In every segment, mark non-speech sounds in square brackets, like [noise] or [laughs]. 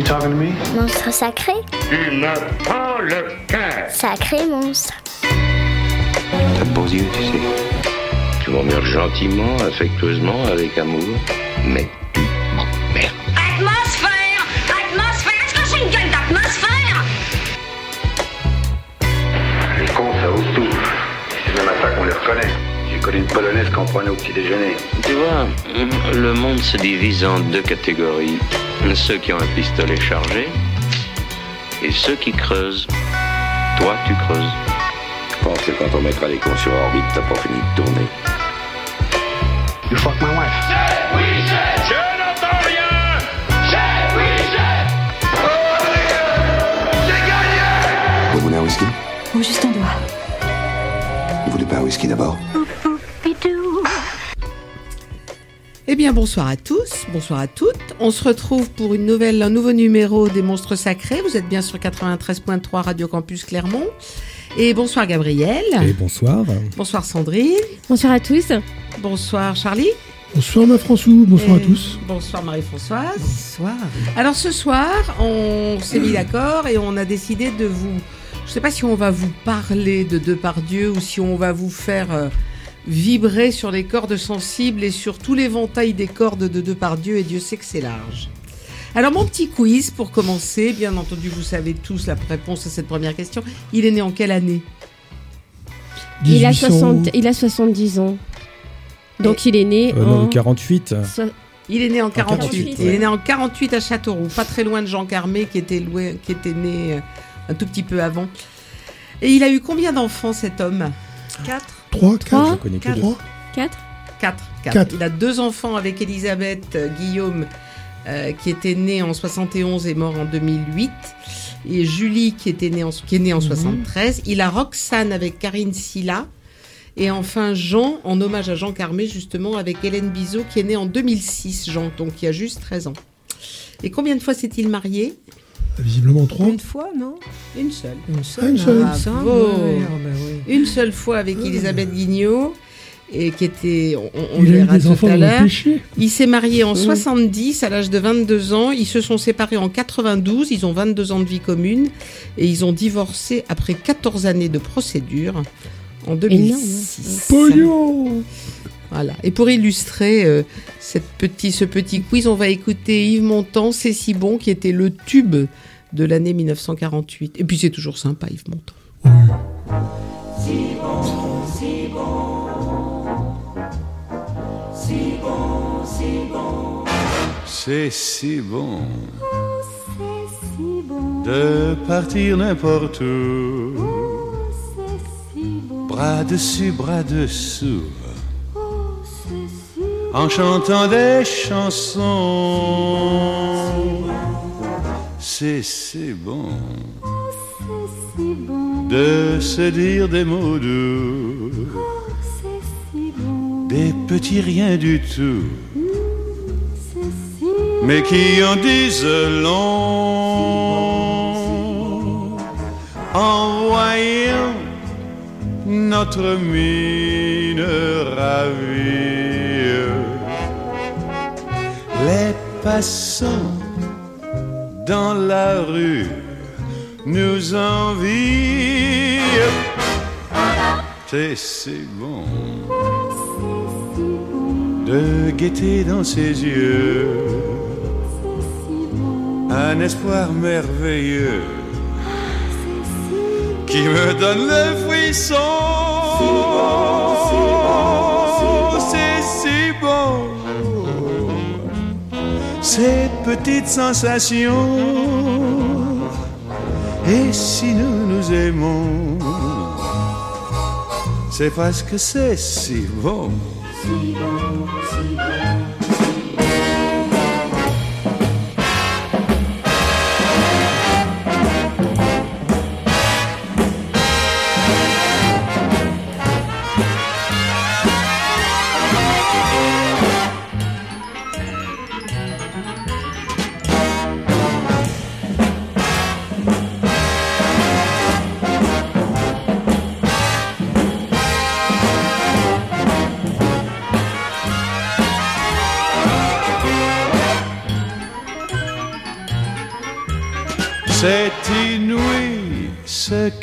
You talking to me? Monstre sacré Tu me prends le cœur. Sacré monstre. T'as de beaux yeux, tu sais. Tu m'emmerdes gentiment, affectueusement, avec amour, mais tu m'emmerdes. Atmosphère Atmosphère Est-ce que c'est une gueule d'atmosphère? Les cons, ça ose tout. C'est même à ça qu'on les reconnaît. J'ai connu une polonaise qu'on prenait au petit déjeuner. Tu vois, le monde se divise en deux catégories. Ceux qui ont un pistolet chargé et ceux qui creusent. Toi, tu creuses. Je pense que quand on mettra les cons sur orbite, t'as pas fini de tourner. You fuck my wife. Je n'entends rien. J'ai oui, j'ai. Vous voulez un whisky? Oh, juste un doigt. Vous voulez pas un whisky d'abord? Eh bien, bonsoir à tous, bonsoir à toutes. On se retrouve pour une nouvelle, un nouveau numéro des Monstres Sacrés. Vous êtes bien sur 93.3 Radio Campus Clermont. Et bonsoir Gabriel. Et bonsoir. Bonsoir Sandrine. Bonsoir à tous. Bonsoir Charlie. Bonsoir ma François, bonsoir Et à tous. Bonsoir Marie-Françoise. Bonsoir. Alors ce soir, on s'est mis d'accord et on a décidé de vous. Je ne sais pas si on va vous parler de Depardieu ou si on va vous faire euh, vibrer sur les cordes sensibles et sur tout l'éventail des cordes de Depardieu et Dieu sait que c'est large. Alors mon petit quiz pour commencer, bien entendu vous savez tous la réponse à cette première question. Il est né en quelle année? Il, a 1800 60, il a 70 ans. Donc il est né Euh, non, en... 48. so- Il est né en 48. 48, Il est né en 48 à Châteauroux, pas très loin de Jean Carmé qui était, loué- qui était né euh, un tout petit peu avant. Et il a eu combien d'enfants cet homme? 4 3, Trois. 4. Je connais que Quatre. deux. 4 4 4. Quatre. Il a deux enfants avec Elisabeth euh, Guillaume euh, qui était née en 71 et mort en 2008. Et Julie qui, était née en, qui est née en 73. Il a Roxane avec Karine Silla. Et enfin Jean, en hommage à Jean Carmé justement, avec Hélène Bizot qui est née en 2006, Jean, donc il y a juste 13 ans. Et combien de fois s'est-il marié? Visiblement 3. Une fois, non Une seule. Une Ah, une seule. Bravo. Une seule fois avec Elisabeth Guignot. Et qui était, on, on Il le a eu verra des tout enfants à l'heure. Il s'est marié en 70 à l'âge de 22 ans. Ils se sont séparés en 92. Ils ont 22 ans de vie commune. Et ils ont divorcé après 14 années de procédure en 2006. Pognon Voilà. Et pour illustrer euh, cette petit, ce petit quiz, on va écouter Yves Montand, C'est si bon, qui était le tube de l'année 1948. Et puis c'est toujours sympa, Yves Montand. C'est si bon de partir n'importe où. Bras dessus, bras dessous. En chantant des chansons. C'est si bon de se dire des mots doux. Des petits riens du tout mais qui en disent long en voyant notre mine ravie. Passants dans la rue nous envient. C'est si bon de guetter dans ses yeux un espoir merveilleux qui me donne le frisson. C'est si bon, ces petites sensations. Et si nous nous aimons, c'est parce que c'est si bon. C'est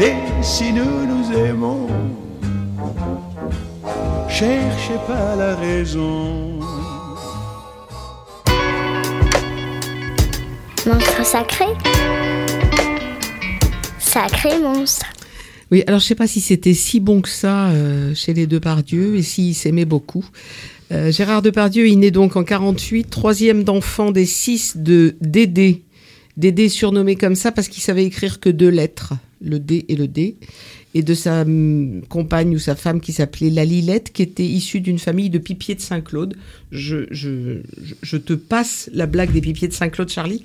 Et si nous nous aimons, cherchez pas la raison. Monstre sacré Sacré monstre. Oui, alors je sais pas si c'était si bon que ça euh, chez les Depardieu et s'ils s'aimaient beaucoup. Euh, Gérard Depardieu, il naît donc en 48, troisième d'enfant des six de Dédé. Dédé surnommé comme ça parce qu'il savait écrire que deux lettres, le D et le D, et de sa hum, compagne ou sa femme qui s'appelait Lalilette, qui était issue d'une famille de pipiers de Saint-Claude. Je- je te passe la blague des pipiers de Saint-Claude, Charlie.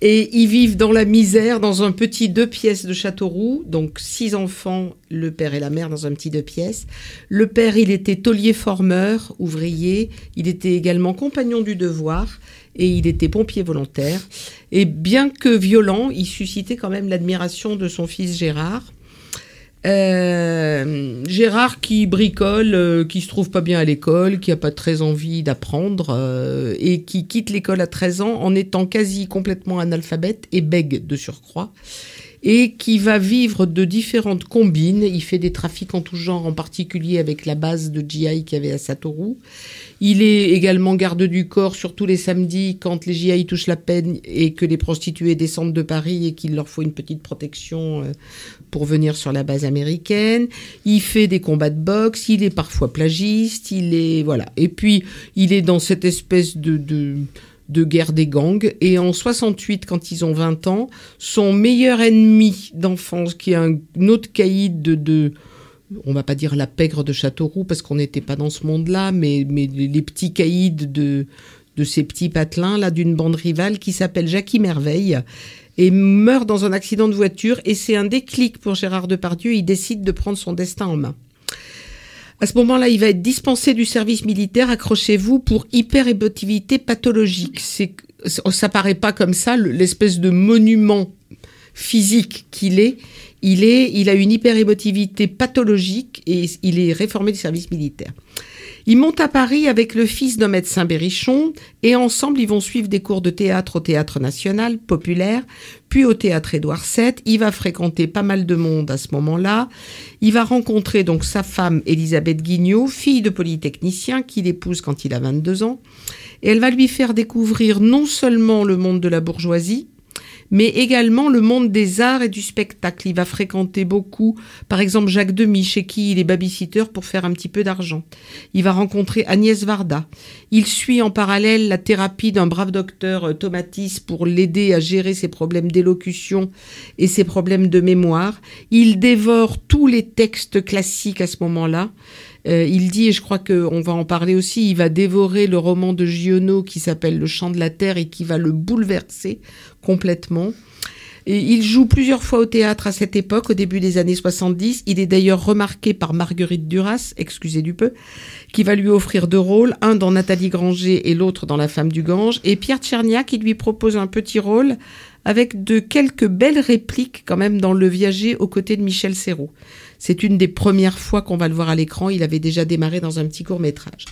Et ils vivent dans la misère, dans un petit deux pièces de Châteauroux. Donc six enfants, le père et la mère dans un petit deux pièces. Le père, il était taulier formeur, ouvrier. Il était également compagnon du devoir et il était pompier volontaire. Et bien que violent, il suscitait quand même l'admiration de son fils Gérard. Euh, Gérard qui bricole, euh, qui se trouve pas bien à l'école, qui a pas très envie d'apprendre euh, et qui quitte l'école à 13 ans en étant quasi complètement analphabète et bègue de surcroît et qui va vivre de différentes combines. Il fait des trafics en tout genre, en particulier avec la base de GI qu'il y avait à Satoru. Il est également garde du corps sur tous les samedis quand les GI touchent la peine et que les prostituées descendent de Paris et qu'il leur faut une petite protection euh, pour venir sur la base américaine. Il fait des combats de boxe, il est parfois plagiste, il est voilà. Et puis il est dans cette espèce de, de de guerre des gangs. Et en 68, quand ils ont 20 ans, son meilleur ennemi d'enfance, qui est un autre caïd de, de on va pas dire la pègre de Châteauroux parce qu'on n'était pas dans ce monde-là, mais, mais les petits caïds de, de ces petits patelins là d'une bande rivale qui s'appelle Jackie Merveille et meurt dans un accident de voiture et c'est un déclic pour Gérard Depardieu, il décide de prendre son destin en main. À ce moment-là, il va être dispensé du service militaire, accrochez-vous, pour hyper-émotivité pathologique. C'est, ça paraît pas comme ça, le- l'espèce de monument physique qu'il est. Il est, il a une hyper-émotivité pathologique et il est réformé du service militaire. Il monte à Paris avec le fils d'un médecin berrichon et ensemble ils vont suivre des cours de théâtre au théâtre national populaire, puis au théâtre Édouard VII. Il va fréquenter pas mal de monde à ce moment-là. Il va rencontrer donc sa femme Elisabeth Guignot, fille de polytechnicien qu'il épouse quand il a 22 ans. Et elle va lui faire découvrir non seulement le monde de la bourgeoisie, mais également le monde des arts et du spectacle. Il va fréquenter beaucoup, par exemple Jacques Demy, chez qui il est babysitter pour faire un petit peu d'argent. Il va rencontrer Agnès Varda. Il suit en parallèle la thérapie d'un brave docteur euh, Tomatis pour l'aider à gérer ses problèmes d'élocution et ses problèmes de mémoire. Il dévore tous les textes classiques à ce moment-là. Euh, il dit, et je crois qu'on va en parler aussi, il va dévorer le roman de Giono qui s'appelle Le chant de la terre et qui va le bouleverser complètement. Il joue plusieurs fois au théâtre à cette époque, au début des années 70. Il est d'ailleurs remarqué par Marguerite Duras, excusez du peu, qui va lui offrir deux rôles, un dans Nathalie Granger et l'autre dans La femme du Gange. Et Pierre Tchernia qui lui propose un petit rôle avec de quelques belles répliques quand même dans Le Viager aux côtés de Michel Serrault. C'est une des premières fois qu'on va le voir à l'écran. Il avait déjà démarré dans un petit court métrage.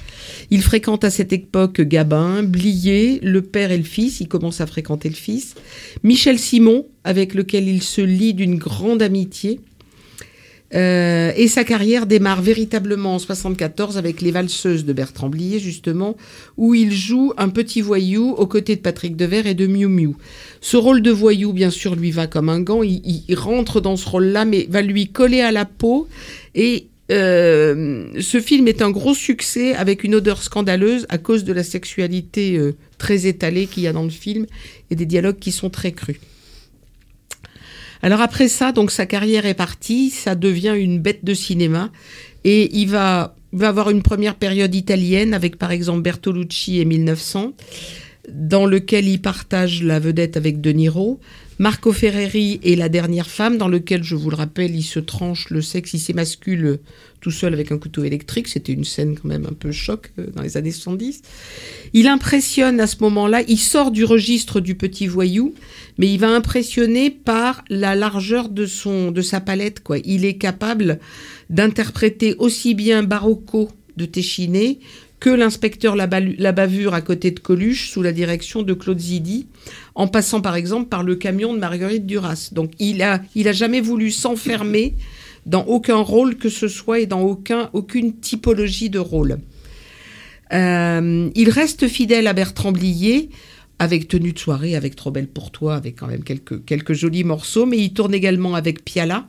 Il fréquente à cette époque Gabin, Blier, le père et le fils. Il commence à fréquenter le fils. Michel Simon, avec lequel il se lie d'une grande amitié. Euh, et sa carrière démarre véritablement en 74 avec Les Valseuses de Bertrand Blier, justement, où il joue un petit voyou aux côtés de Patrick Devers et de Miu Miu. Ce rôle de voyou, bien sûr, lui va comme un gant. Il, rentre dans ce rôle-là, mais va lui coller à la peau. Et euh, ce film est un gros succès avec une odeur scandaleuse à cause de la sexualité euh, très étalée qu'il y a dans le film et des dialogues qui sont très crus. Alors après ça, donc sa carrière est partie, ça devient une bête de cinéma et il va avoir une première période italienne avec par exemple Bertolucci et 1900, dans lequel il partage la vedette avec De Niro. Marco Ferreri et La dernière femme, dans lequel, je vous le rappelle, il se tranche le sexe, il s'émascule tout seul avec un couteau électrique. C'était une scène quand même un peu choc euh, dans les années 70. Il impressionne à ce moment-là, il sort du registre du petit voyou, mais il va impressionner par la largeur de, son, de sa palette. Quoi. Il est capable d'interpréter aussi bien Barocco de Téchiné que l'inspecteur la, bavure à côté de Coluche sous la direction de Claude Zidi, en passant par exemple par le camion de Marguerite Duras. Donc il a, il a jamais voulu s'enfermer dans aucun rôle que ce soit et dans aucun, aucune typologie de rôle. Euh, il reste fidèle à Bertrand Blier, avec Tenue de soirée, avec Trop belle pour toi, avec quand même quelques, quelques jolis morceaux, mais il tourne également avec Piala,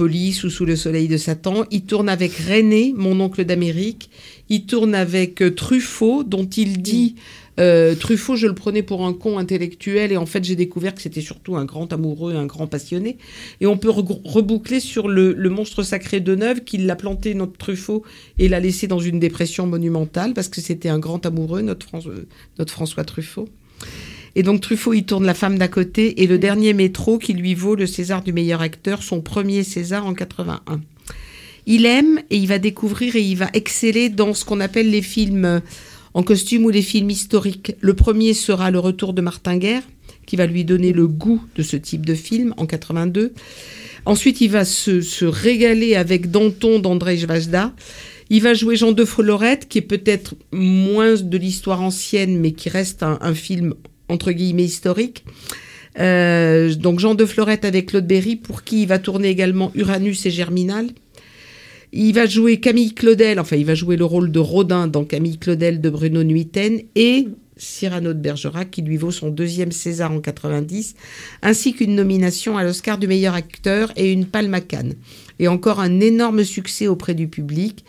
Police ou Sous le soleil de Satan. Il tourne avec René, mon oncle d'Amérique. Il tourne avec euh, Truffaut, dont il dit euh, Truffaut, je le prenais pour un con intellectuel, et en fait, j'ai découvert que c'était surtout un grand amoureux, un grand passionné. Et on peut re- reboucler sur le, le monstre sacré de Neuve, qui l'a planté, notre Truffaut, et l'a laissé dans une dépression monumentale, parce que c'était un grand amoureux, notre, Fran- euh, notre François Truffaut. Et donc Truffaut, il tourne La femme d'à côté et le dernier métro qui lui vaut le César du meilleur acteur, son premier César en 81. Il aime et il va découvrir et il va exceller dans ce qu'on appelle les films euh, en costume ou les films historiques. Le premier sera Le retour de Martin Guerre, qui va lui donner le goût de ce type de film en 82. Ensuite, il va se, se régaler avec Danton d'André Vajda. Il va jouer Jean de Florette, qui est peut-être moins de l'histoire ancienne, mais qui reste un, un film entre guillemets historique. Euh, donc Jean de Florette avec Claude Berry, pour qui il va tourner également Uranus et Germinal. Il va jouer Camille Claudel, enfin il va jouer le rôle de Rodin dans Camille Claudel de Bruno Nuiten et Cyrano de Bergerac qui lui vaut son deuxième César en 90, ainsi qu'une nomination à l'Oscar du meilleur acteur et une palme à Cannes. Et encore un énorme succès auprès du public.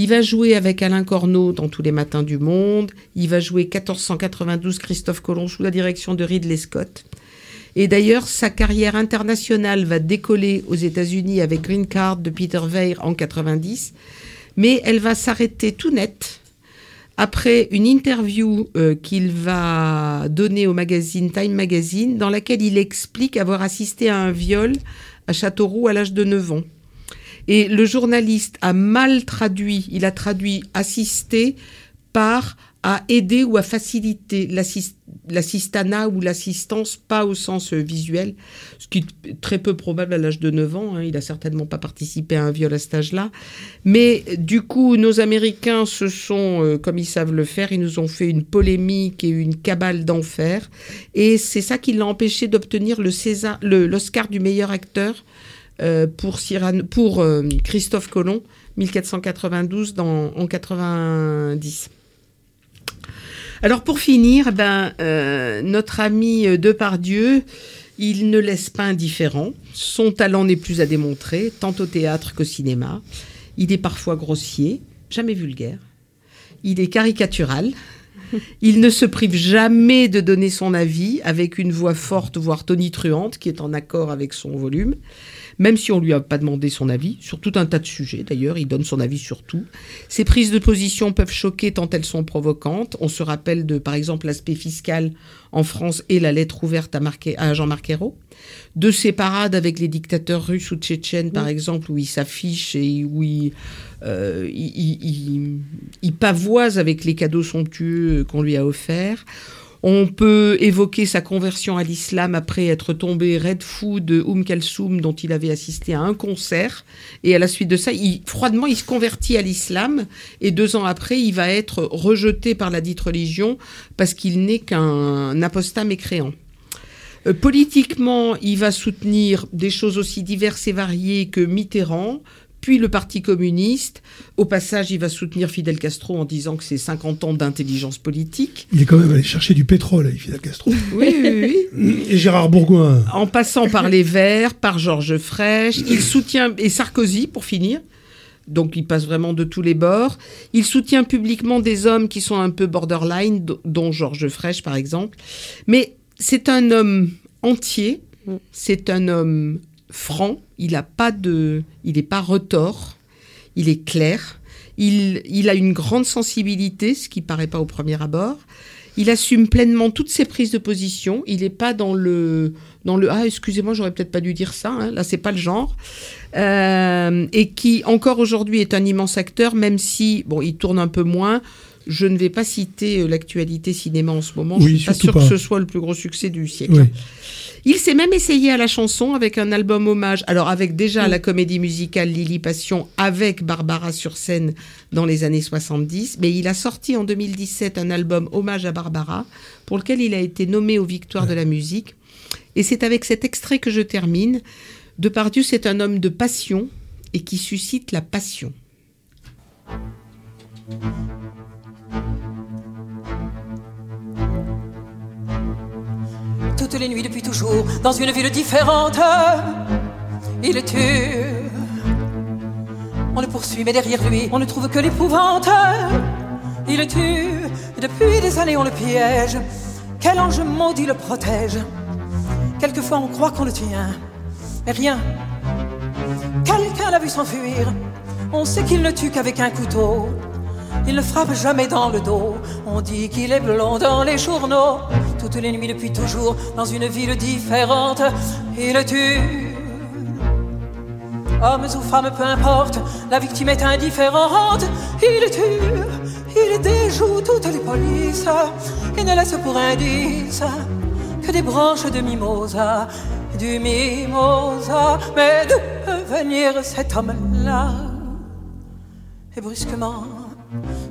Il va jouer avec Alain Corneau dans Tous les matins du monde. Il va jouer 1492 Christophe Colomb sous la direction de Ridley Scott. Et d'ailleurs, sa carrière internationale va décoller aux États-Unis avec Green Card de Peter Weir en 90, mais elle va s'arrêter tout net après une interview euh, qu'il va donner au magazine Time Magazine, dans laquelle il explique avoir assisté à un viol à Châteauroux à l'âge de 9 ans. Et le journaliste a mal traduit, il a traduit assister par à aider ou à faciliter l'assis- l'assistanat ou l'assistance, pas au sens visuel, ce qui est très peu probable à l'âge de 9 ans. hein. il a certainement pas participé à un viol à cet âge-là. Mais du coup, nos Américains se sont, euh, comme ils savent le faire, ils nous ont fait une polémique et une cabale d'enfer. Et c'est ça qui l'a empêché d'obtenir le César, le- l'Oscar du meilleur acteur pour, Cyrano- pour euh, Christophe Colomb, 1492 dans, en 90. Alors pour finir, ben, euh, notre ami euh, Depardieu, il ne laisse pas indifférent. Son talent n'est plus à démontrer, tant au théâtre qu'au cinéma. Il est parfois grossier, jamais vulgaire. Il est caricatural. Il ne se prive jamais de donner son avis avec une voix forte, voire tonitruante, qui est en accord avec son volume. Même si on lui a pas demandé son avis, sur tout un tas de sujets d'ailleurs, il donne son avis sur tout. Ses prises de position peuvent choquer tant elles sont provocantes. On se rappelle de, par exemple, l'aspect fiscal en France et la lettre ouverte à, Marque- à Jean-Marc Ayrault. De ses parades avec les dictateurs russes ou tchétchènes, par exemple, où il s'affiche et où il, euh, il- il pavoise avec les cadeaux somptueux qu'on lui a offerts. On peut évoquer sa conversion à l'islam après être tombé raide fou de Oum Kalsoum dont il avait assisté à un concert. Et à la suite de ça, il, froidement, il se convertit à l'islam. Et deux ans après, il va être rejeté par la dite religion parce qu'il n'est qu'un apostat mécréant. Euh, politiquement, il va soutenir des choses aussi diverses et variées que Mitterrand, puis le Parti communiste. Au passage, il va soutenir Fidel Castro en disant que c'est 50 ans d'intelligence politique. Il est quand même allé chercher du pétrole avec Fidel Castro. [laughs] Oui, oui, oui. Et Gérard Bourgoin. En passant par les Verts, par Georges Frêche, il soutient, et Sarkozy pour finir, donc il passe vraiment de tous les bords. Il soutient publiquement des hommes qui sont un peu borderline, dont Georges Frêche par exemple. Mais c'est un homme entier, c'est un homme franc, il a pas de, il n'est pas retors, il est clair. Il, il a une grande sensibilité, ce qui paraît pas au premier abord. Il assume pleinement toutes ses prises de position. Il n'est pas dans le dans le ah excusez-moi j'aurais peut-être pas dû dire ça. Hein. Là c'est pas le genre. Euh, et qui encore aujourd'hui est un immense acteur, même si bon il tourne un peu moins. Je ne vais pas citer euh, l'actualité cinéma en ce moment. Oui, je suis pas sûr pas. que ce soit le plus gros succès du siècle. Oui. Il s'est même essayé à la chanson avec un album hommage. Alors avec déjà la comédie musicale Lily Passion avec Barbara sur scène dans les années 70, mais il a sorti en 2017 un album hommage à Barbara pour lequel il a été nommé aux Victoires de la musique. Et c'est avec cet extrait que je termine. Depardieu, c'est un homme de passion et qui suscite la passion. Toutes les nuits depuis toujours, dans une ville différente, il est tue. On le poursuit, mais derrière lui, on ne trouve que l'épouvante. Il est tue, depuis des années, on le piège. Quel ange maudit le protège Quelquefois, on croit qu'on le tient, mais rien. Quelqu'un l'a vu s'enfuir. On sait qu'il ne tue qu'avec un couteau. Il ne frappe jamais dans le dos. On dit qu'il est blond dans les journaux. Toutes les nuits depuis toujours, dans une ville différente, il tue. Hommes ou femmes, peu importe, la victime est indifférente. Il tue, il déjoue toutes les polices et ne laisse pour indice que des branches de mimosa, du mimosa. Mais d'où peut venir cet homme-là Et brusquement,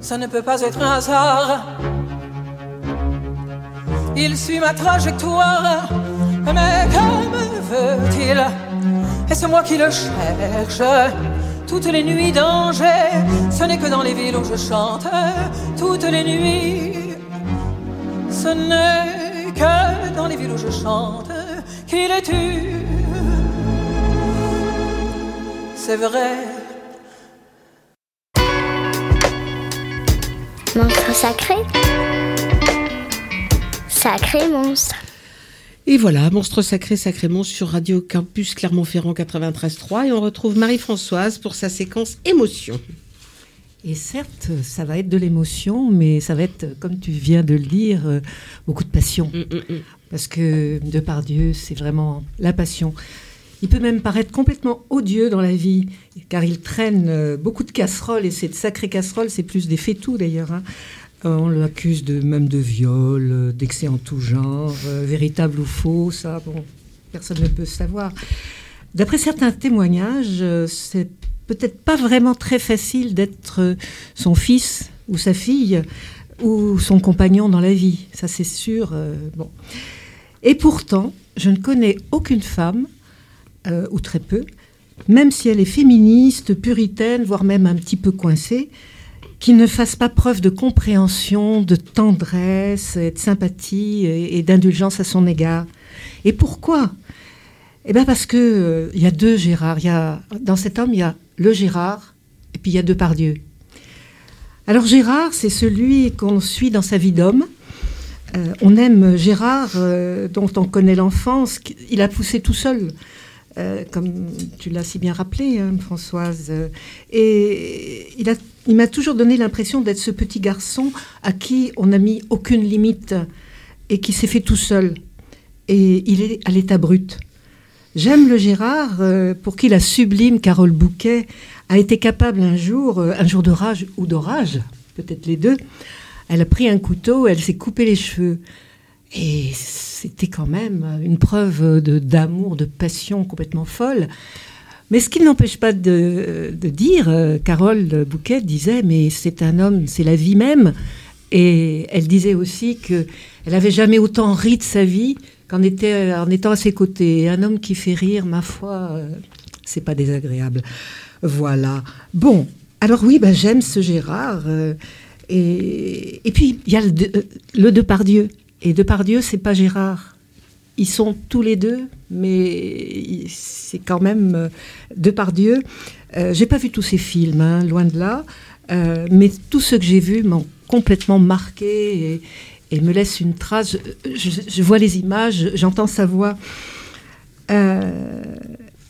ça ne peut pas être un hasard. Il suit ma trajectoire, mais que me veut-il? Est-ce moi qui le cherche? Toutes les nuits danger, ce n'est que dans les villes où je chante. Toutes les nuits, ce n'est que dans les villes où je chante qu'il est tu. C'est vrai. Monstre sacré. Sacré monstre. Et voilà, Monstre Sacré, Sacré Monstre sur Radio Campus Clermont-Ferrand 93.3 et on retrouve Marie-Françoise pour sa séquence émotion. Et certes, ça va être de l'émotion, mais ça va être, comme tu viens de le dire, euh, beaucoup de passion. Mm, Parce que Depardieu, c'est vraiment la passion. Il peut même paraître complètement odieux dans la vie, car il traîne euh, beaucoup de casseroles, et cette sacrée casserole, c'est plus des fétous d'ailleurs. hein. Euh, on l'accuse de, même de viol, euh, d'excès en tout genre, véritable ou faux, ça, bon, personne ne peut savoir. D'après certains témoignages, c'est peut-être pas vraiment très facile d'être son fils ou sa fille ou son compagnon dans la vie, ça c'est sûr. bon. Et pourtant, je ne connais aucune femme, euh, ou très peu, même si elle est féministe, puritaine, voire même un petit peu coincée, qui ne fasse pas preuve de compréhension, de tendresse, de sympathie et, d'indulgence à son égard. Et pourquoi? Eh bien parce que euh, y a deux Gérard. Y a, dans cet homme, il y a le Gérard et puis il y a Depardieu. Alors Gérard, c'est celui qu'on suit dans sa vie d'homme. Euh, on aime Gérard, dont on connaît l'enfance. Il a poussé tout seul, euh, comme tu l'as si bien rappelé, hein, Françoise. Euh, Et il, m'a toujours donné l'impression d'être ce petit garçon à qui on n'a mis aucune limite et qui s'est fait tout seul. Et il est à l'état brut. J'aime le Gérard euh, pour qui la sublime Carole Bouquet a été capable un jour, un jour de rage ou d'orage, peut-être les deux, elle a pris un couteau, elle s'est coupé les cheveux. Et c'était quand même une preuve d'amour, de passion complètement folle. Mais ce qui n'empêche pas de, de dire, euh, Carole Bouquet disait, mais c'est un homme, c'est la vie même. Et elle disait aussi que elle avait jamais autant ri de sa vie qu'en en étant à ses côtés. Un homme qui fait rire, ma foi, euh, c'est pas désagréable. Voilà. Bon, alors oui, ben, j'aime ce Gérard. euh, et, et puis, il y a le, le Depardieu. Et Depardieu, c'est pas Gérard. Ils sont tous les deux, mais c'est quand même euh, Depardieu. Euh, j'ai pas vu tous ces films, hein, loin de là, euh, mais tous ceux que j'ai vus m'ont complètement marqué et, me laissent une trace. Je, vois les images, j'entends sa voix. Euh,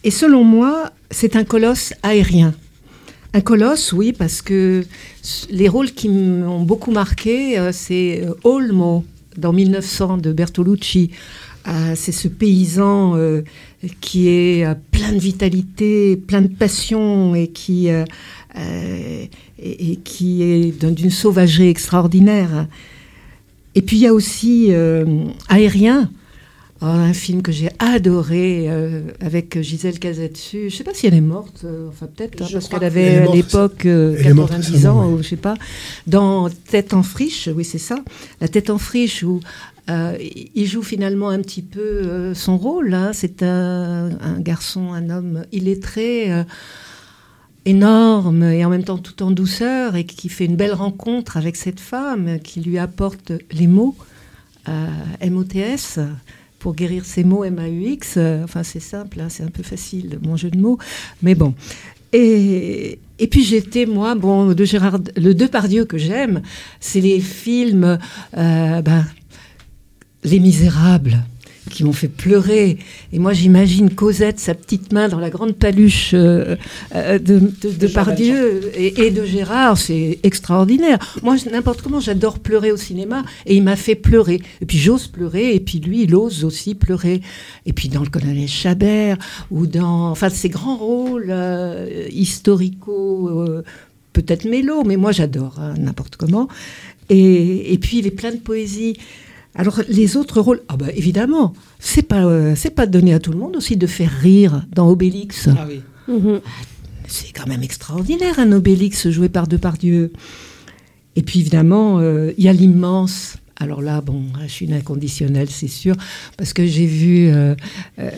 et selon moi, c'est un colosse aérien. Un colosse, oui, parce que les rôles qui m'ont beaucoup marqué, c'est Olmo dans 1900 de Bertolucci. Euh, c'est ce paysan euh, qui est euh, plein de vitalité, plein de passion et qui, est d'un- d'une sauvagerie extraordinaire. Et puis il y a aussi Aérien, un film que j'ai adoré euh, avec Gisèle Cazet dessus. Je ne sais pas si elle est morte, euh, enfin peut-être, hein, parce qu'elle avait à l'époque euh, elle est morte 90 récemment, ans, ou je sais pas. Dans Tête en friche, oui c'est ça, La Tête en friche, où euh, il joue finalement un petit peu euh, son rôle. hein. C'est un, un garçon, un homme illettré. euh, énorme et en même temps tout en douceur et qui fait une belle rencontre avec cette femme qui lui apporte les mots euh, MOTS pour guérir ses mots MAUX. Euh, Enfin, c'est simple, hein, c'est un peu facile, mon jeu de mots. Mais bon. Et, et puis j'étais, moi, bon, de Gérard, le Depardieu que j'aime, c'est les films, euh, ben, Les Misérables, qui m'ont fait pleurer. Et moi, j'imagine Cosette, sa petite main dans la grande paluche euh, euh, de, de, de Pardieu et, et de Gérard, c'est extraordinaire. Moi, n'importe comment, j'adore pleurer au cinéma, et il m'a fait pleurer. Et puis j'ose pleurer, et puis lui, il ose aussi pleurer. Et puis dans Le Colonel Chabert, ou dans, enfin, ces grands rôles euh, historico, euh, peut-être mélo, mais moi j'adore, hein, n'importe comment. Et, et puis il est plein de poésie. Alors les autres rôles, ah bah évidemment, c'est pas euh, c'est pas donné à tout le monde aussi de faire rire dans Obélix. Ah oui. Mhm. C'est quand même extraordinaire un Obélix joué par Depardieu. Et puis évidemment, euh, il y a l'immense. Alors là, bon, je suis une inconditionnelle, c'est sûr, parce que j'ai vu, euh, euh,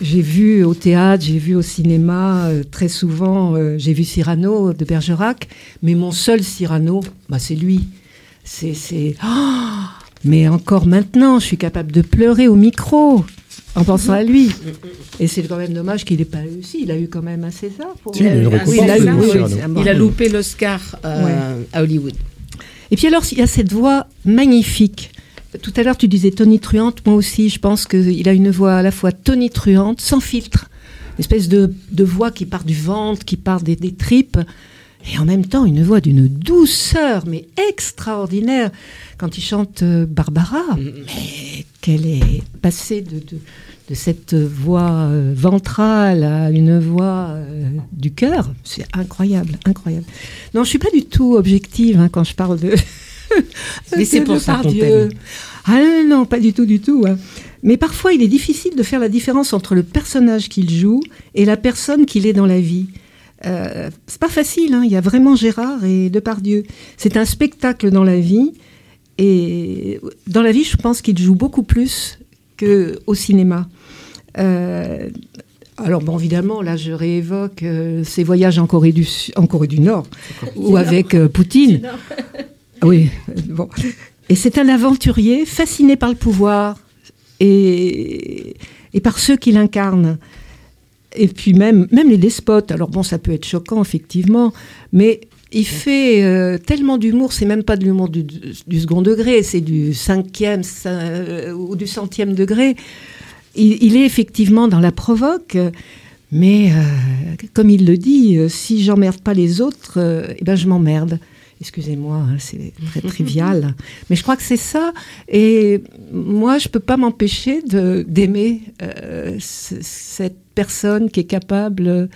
j'ai vu au théâtre, j'ai vu au cinéma euh, très souvent, euh, j'ai vu Cyrano de Bergerac, mais mon seul Cyrano, bah, c'est lui. C'est, c'est, Oh mais encore maintenant, je suis capable de pleurer au micro en pensant à lui. Et c'est quand même dommage qu'il n'ait pas eu aussi. Il a eu quand même un César. Pour... Si, il a eu Ah oui, récompense, il a, de eu- oui, Cyrano. oui, il a loupé l'Oscar euh, à Hollywood. Et puis alors, il y a cette voix magnifique. Tout à l'heure, tu disais tonitruante. Moi aussi, je pense qu'il a une voix à la fois tonitruante, sans filtre. Une espèce de, de voix qui part du ventre, qui part des, des tripes. Et en même temps, une voix d'une douceur, mais extraordinaire. Quand il chante euh, Barbara, mais qu'elle est passée de, de, de cette voix euh, ventrale à une voix euh, du cœur. C'est incroyable, incroyable. Non, je suis pas du tout objective hein, quand je parle de. [laughs] Mais c'est pour ça qu'on. Ah non, non, non, pas du tout, du tout. hein. Mais parfois, il est difficile de faire la différence entre le personnage qu'il joue et la personne qu'il est dans la vie. Euh, c'est pas facile, hein. il y a vraiment Gérard et Depardieu. C'est un spectacle dans la vie. Et dans la vie, je pense qu'il joue beaucoup plus qu'au cinéma. Euh, alors, bon, évidemment, là, je réévoque euh, ses voyages en Corée du, en Corée du Nord, ou avec euh, Poutine. Oui, euh, bon. Et c'est un aventurier fasciné par le pouvoir et, et par ceux qui l'incarnent. Et puis même, même les despotes. Alors bon, ça peut être choquant, effectivement, mais il fait euh, tellement d'humour, c'est même pas de l'humour du, du second degré, c'est du cinquième cin- euh, ou du centième degré. Il, il est effectivement dans la provoque, mais euh, comme il le dit, si j'emmerde pas les autres, eh ben je m'emmerde. Excusez-moi, hein, c'est très trivial, [laughs] mais je crois que c'est ça. Et moi, je peux pas m'empêcher d'aimer euh, ce- cette personne qui est capable.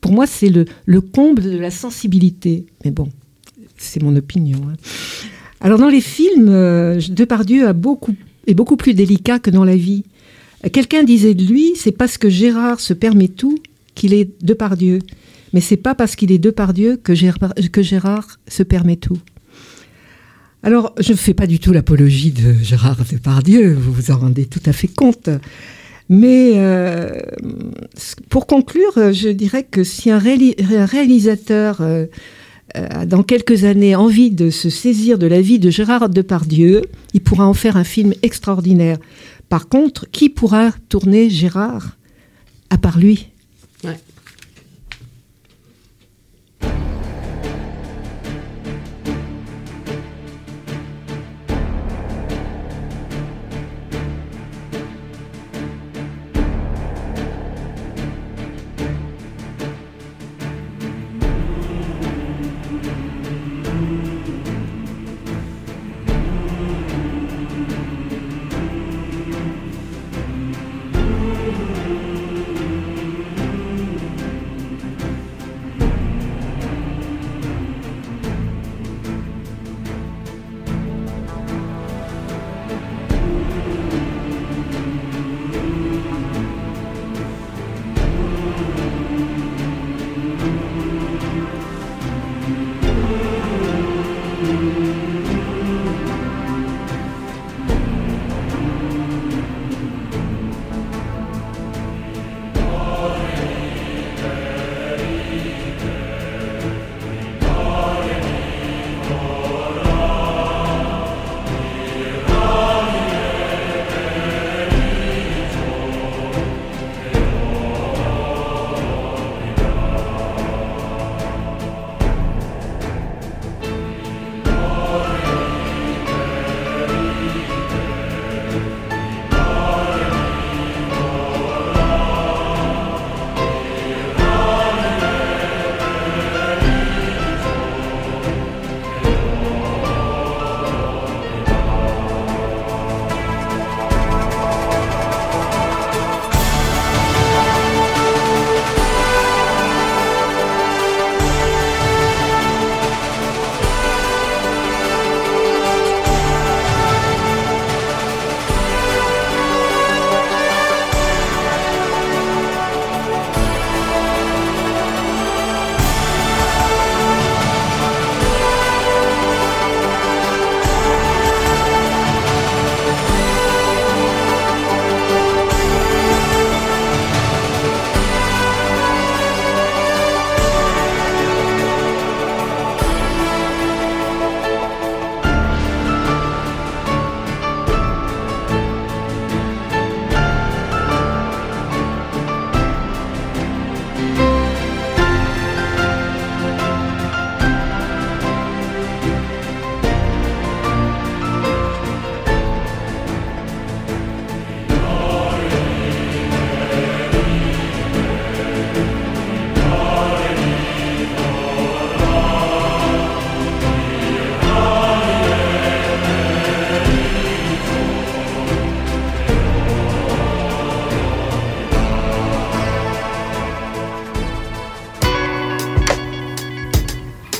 Pour moi, c'est le, le comble de la sensibilité. Mais bon, c'est mon opinion. hein. Alors, dans les films, euh, Depardieu a beaucoup, est beaucoup plus délicat que dans la vie. Quelqu'un disait de lui, c'est parce que Gérard se permet tout qu'il est Depardieu. Mais c'est pas parce qu'il est Depardieu que Gérard, que Gérard se permet tout. Alors, je ne fais pas du tout l'apologie de Gérard Depardieu, vous vous en rendez tout à fait compte. Mais euh, pour conclure, je dirais que si un, réali- un réalisateur euh, a dans quelques années envie de se saisir de la vie de Gérard Depardieu, il pourra en faire un film extraordinaire. Par contre, qui pourra tourner Gérard à part lui?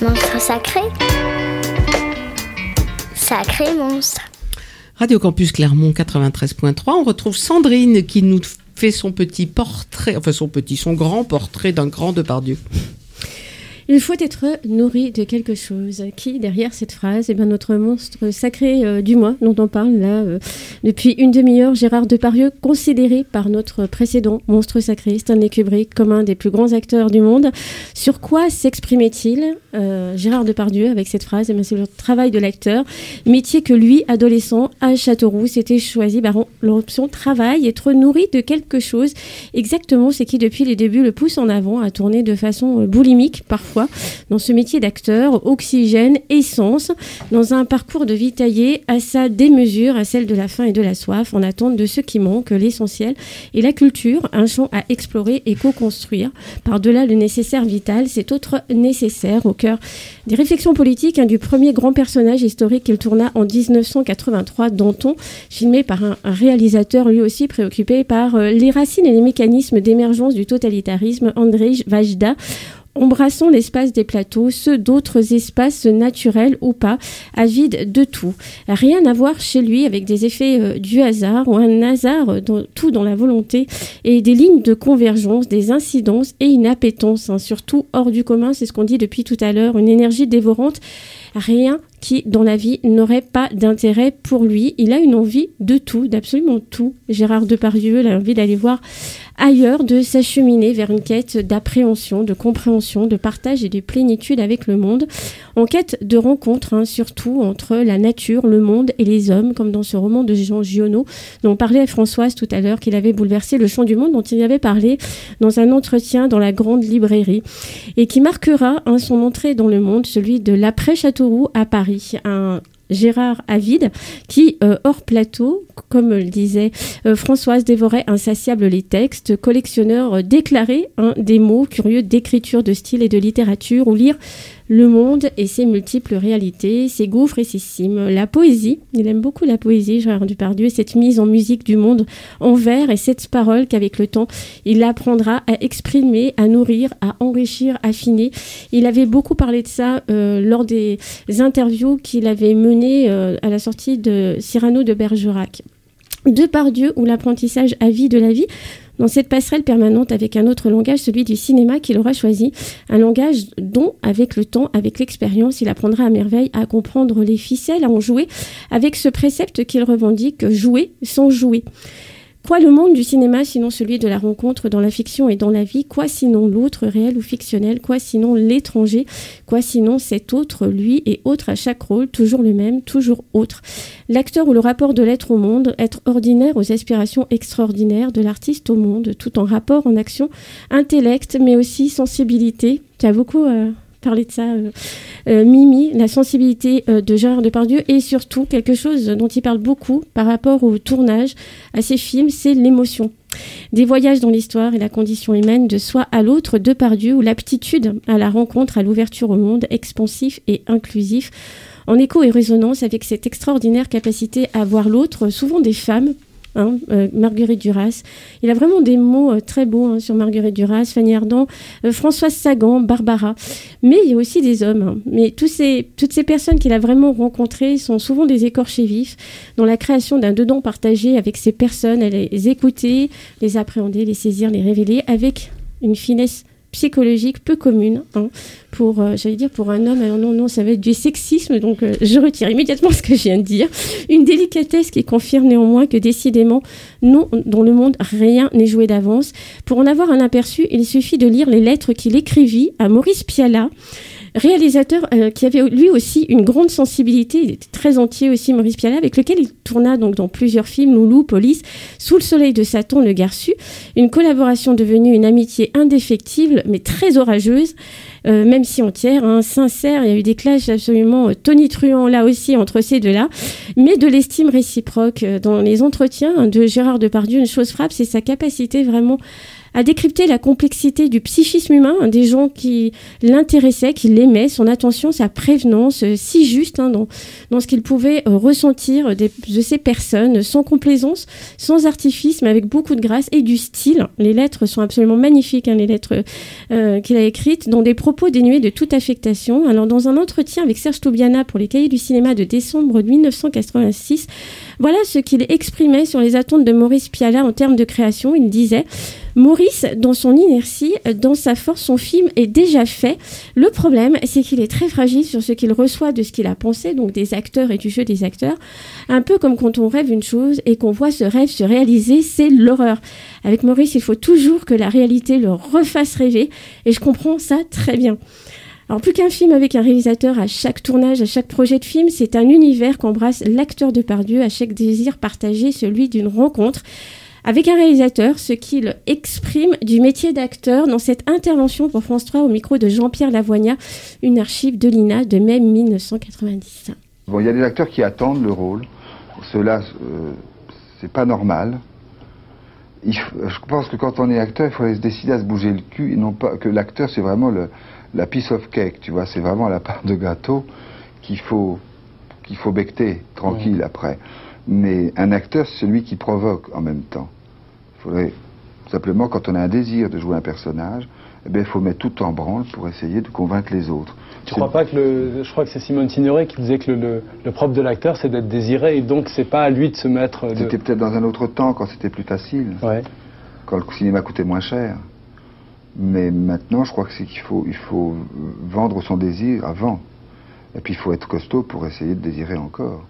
Monstre sacré. Sacré monstre. Radio Campus Clermont 93.3. On retrouve Sandrine qui nous fait son petit portrait, enfin son petit, son grand portrait d'un grand Depardieu. Il faut être nourri de quelque chose. Qui, derrière cette phrase, est bien notre monstre sacré euh, du mois, dont on parle là euh, depuis une demi-heure, Gérard Depardieu, considéré par notre précédent monstre sacré, Stanley Kubrick, comme un des plus grands acteurs du monde. Sur quoi s'exprimait-il, euh, Gérard Depardieu, avec cette phrase? Eh bien, C'est le travail de l'acteur, métier que lui, adolescent, à Châteauroux, s'était choisi par l'option travail, être nourri de quelque chose. Exactement, c'est qui, depuis les débuts, le pousse en avant à tourner de façon boulimique, parfois dans ce métier d'acteur, oxygène, essence, dans un parcours de vie taillé à sa démesure, à celle de la faim et de la soif, en attente de ce qui manque, l'essentiel, et la culture, un champ à explorer et co-construire. Par-delà le nécessaire vital, c'est autre nécessaire au cœur des réflexions politiques hein, du premier grand personnage historique qu'il tourna en 1983, Danton, filmé par un réalisateur lui aussi préoccupé par euh, les racines et les mécanismes d'émergence du totalitarisme, Andrzej Wajda embrassant l'espace des plateaux, ceux d'autres espaces naturels ou pas, avides de tout. Rien à voir chez lui avec des effets euh, du hasard ou un hasard, tout dans la volonté et des lignes de convergence, des incidences et une appétence, hein, surtout hors du commun, c'est ce qu'on dit depuis tout à l'heure, une énergie dévorante, rien qui, dans la vie, n'aurait pas d'intérêt pour lui. Il a une envie de tout, d'absolument tout. Gérard Depardieu, a envie d'aller voir ailleurs, de s'acheminer vers une quête d'appréhension, de compréhension, de partage et de plénitude avec le monde, en quête de rencontre, hein, surtout entre la nature, le monde et les hommes, comme dans ce roman de Jean Giono, dont parlait Françoise tout à l'heure, qu'il avait bouleversé le champ du monde, dont il avait parlé dans un entretien dans la grande librairie, et qui marquera hein, son entrée dans le monde, celui de l'après-Châteauroux à Paris. Un Gérard Avide, qui, euh, hors plateau, comme le disait euh, Françoise, dévorait insatiable les textes, collectionneur euh, déclaré des mots, curieux d'écriture, de style et de littérature, ou lire le monde et ses multiples réalités, ses gouffres et ses cimes. La poésie, il aime beaucoup la poésie, Gérard Depardieu, et cette mise en musique du monde en vers et cette parole qu'avec le temps, il apprendra à exprimer, à nourrir, à enrichir, affiner. Il avait beaucoup parlé de ça euh, lors des interviews qu'il avait menées euh, à la sortie de Cyrano de Bergerac. Depardieu ou l'apprentissage à vie de la vie dans cette passerelle permanente avec un autre langage, celui du cinéma qu'il aura choisi, un langage dont, avec le temps, avec l'expérience, il apprendra à merveille à comprendre les ficelles, à en jouer, avec ce précepte qu'il revendique, jouer sans jouer. Quoi le monde du cinéma sinon celui de la rencontre dans la fiction et dans la vie? Quoi sinon l'autre, réel ou fictionnel? Quoi sinon l'étranger? Quoi sinon cet autre, lui et autre à chaque rôle, toujours le même, toujours autre. L'acteur ou le rapport de l'être au monde, être ordinaire aux aspirations extraordinaires de l'artiste au monde, tout en rapport, en action, intellect, mais aussi sensibilité. Tu as beaucoup... euh, parlé de ça, euh, euh, Mimi, la sensibilité euh, de Gérard Depardieu et surtout quelque chose dont il parle beaucoup par rapport au tournage, à ses films, c'est l'émotion. Des voyages dans l'histoire et la condition humaine de soi à l'autre, Depardieu, ou l'aptitude à la rencontre, à l'ouverture au monde, expansif et inclusif, en écho et résonance avec cette extraordinaire capacité à voir l'autre, souvent des femmes, hein, euh, Marguerite Duras. Il a vraiment des mots euh, très beaux hein, sur Marguerite Duras, Fanny Ardant, euh, Françoise Sagan, Barbara. Mais il y a aussi des hommes. hein. Mais toutes ces personnes qu'il a vraiment rencontrées sont souvent des écorchés vifs, dans la création d'un dedans partagé avec ces personnes, à les écouter, les appréhender, les saisir, les révéler, avec une finesse psychologique peu commune hein, pour euh, j'allais dire pour un homme alors non non ça va être du sexisme donc euh, je retire immédiatement [laughs] ce que je viens de dire. Une délicatesse qui confirme néanmoins que décidément non dans le monde rien n'est joué d'avance. Pour en avoir un aperçu il suffit de lire les lettres qu'il écrivit à Maurice Pialat réalisateur euh, qui avait lui aussi une grande sensibilité, il était très entier aussi Maurice Pialat, avec lequel il tourna donc dans plusieurs films, Loulou, Police, Sous le soleil de Satan, Le Garçu, une collaboration devenue une amitié indéfectible mais très orageuse, euh, même si entière, hein, sincère, il y a eu des clashs absolument euh, tonitruants là aussi entre ces deux-là, mais de l'estime réciproque. Dans les entretiens hein, de Gérard Depardieu, une chose frappe, c'est sa capacité vraiment à décrypter la complexité du psychisme humain, hein, des gens qui l'intéressaient, qui l'aimaient, son attention, sa prévenance, euh, si juste hein, dans, dans ce qu'il pouvait euh, ressentir des- de ces personnes, sans complaisance, sans artifice, mais avec beaucoup de grâce et du style. Les lettres sont absolument magnifiques, hein, les lettres euh, qu'il a écrites, dans des propos dénués de toute affectation. Alors, dans un entretien avec Serge Toubiana pour les cahiers du cinéma de décembre 1986, voilà ce qu'il exprimait sur les attentes de Maurice Pialat en termes de création. Il disait Maurice, dans son inertie, dans sa force, son film est déjà fait. Le problème, c'est qu'il est très fragile sur ce qu'il reçoit de ce qu'il a pensé, donc des acteurs et du jeu des acteurs. Un peu comme quand on rêve une chose et qu'on voit ce rêve se réaliser, c'est l'horreur. Avec Maurice, il faut toujours que la réalité le refasse rêver, et je comprends ça très bien. Alors plus qu'un film avec un réalisateur à chaque tournage, à chaque projet de film, c'est un univers qu'embrasse l'acteur de Pardieu à chaque désir partagé, celui d'une rencontre avec un réalisateur, ce qu'il exprime du métier d'acteur dans cette intervention pour France 3 au micro de Jean-Pierre Lavoignat, une archive de l'INA de mai 1990. Bon, il y a des acteurs qui attendent le rôle. Cela, euh, c'est pas normal. Il f- je pense que quand on est acteur, il faut se décider à se bouger le cul et non pas que l'acteur, c'est vraiment le, la piece of cake, tu vois, c'est vraiment la part de gâteau qu'il faut qu'il faut becter tranquille après. Mais un acteur, c'est celui qui provoque en même temps. Il faudrait simplement, quand on a un désir de jouer un personnage, eh bien, il faut mettre tout en branle pour essayer de convaincre les autres. Tu crois pas que le, je crois que c'est Simone Signoret qui disait que le, le, le propre de l'acteur c'est d'être désiré et donc c'est pas à lui de se mettre. De... C'était peut-être dans un autre temps, quand c'était plus facile. Quand le cinéma coûtait moins cher. Mais maintenant, je crois que c'est qu'il faut, il faut vendre son désir avant. Et puis, il faut être costaud pour essayer de désirer encore.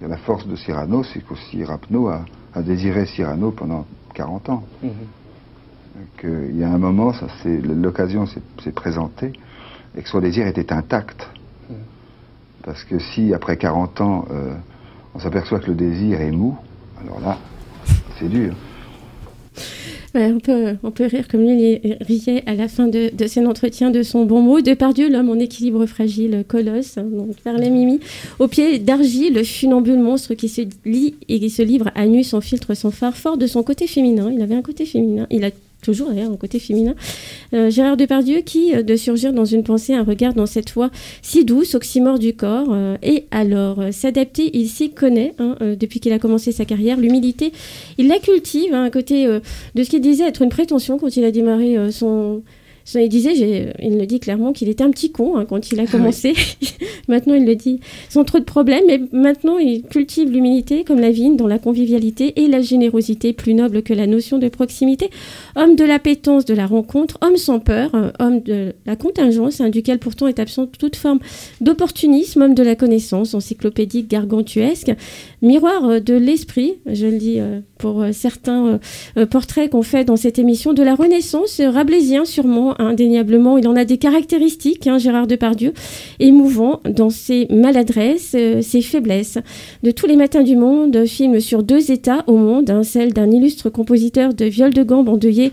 La force de Cyrano, c'est qu'aussi Rapneau a, a désiré Cyrano pendant 40 ans. Mhm. Que, il y a un moment, ça, c'est, l'occasion s'est, présentée, et que son désir était intact. Parce que si, après 40 ans, euh, on s'aperçoit que le désir est mou, alors là, c'est dur. On, peut, on peut rire comme lui il riait à la fin de, de cet entretien de son bon mot. Depardieu, l'homme en équilibre fragile, colosse, hein, donc parlait Mimi. Au pied d'Argile, le funambule monstre qui se lie et qui se livre à nu sans filtre, sans phare, fort de son côté féminin. Il avait un côté féminin. Il a toujours d'ailleurs un côté féminin. Euh, Gérard Depardieu qui, euh, de surgir dans une pensée, un regard dans cette voix si douce, oxymore du corps. euh, et alors, s'adapter, il s'y connaît hein, depuis qu'il a commencé sa carrière. L'humilité, il la cultive, hein, à côté de ce qu'il disait être une prétention quand il a démarré son Il disait, il le dit clairement, qu'il était un petit con hein, quand il a commencé. [laughs] maintenant, il le dit sans trop de problèmes. Mais maintenant, il cultive l'humilité comme la vigne dans la convivialité et la générosité plus noble que la notion de proximité. Homme de l'appétence de la rencontre, homme sans peur, euh, homme de la contingence, hein, duquel pourtant est absente toute forme d'opportunisme, homme de la connaissance, encyclopédique gargantuesque, miroir euh, de l'esprit, je le dis euh, pour euh, certains euh, euh, portraits qu'on fait dans cette émission, de la Renaissance, rabelaisien sûrement, indéniablement. Il en a des caractéristiques, hein, Gérard Depardieu, émouvant dans ses maladresses, ses faiblesses. De tous les matins du monde, film sur deux états au monde, hein, celle d'un illustre compositeur de viol de gambe endeuillé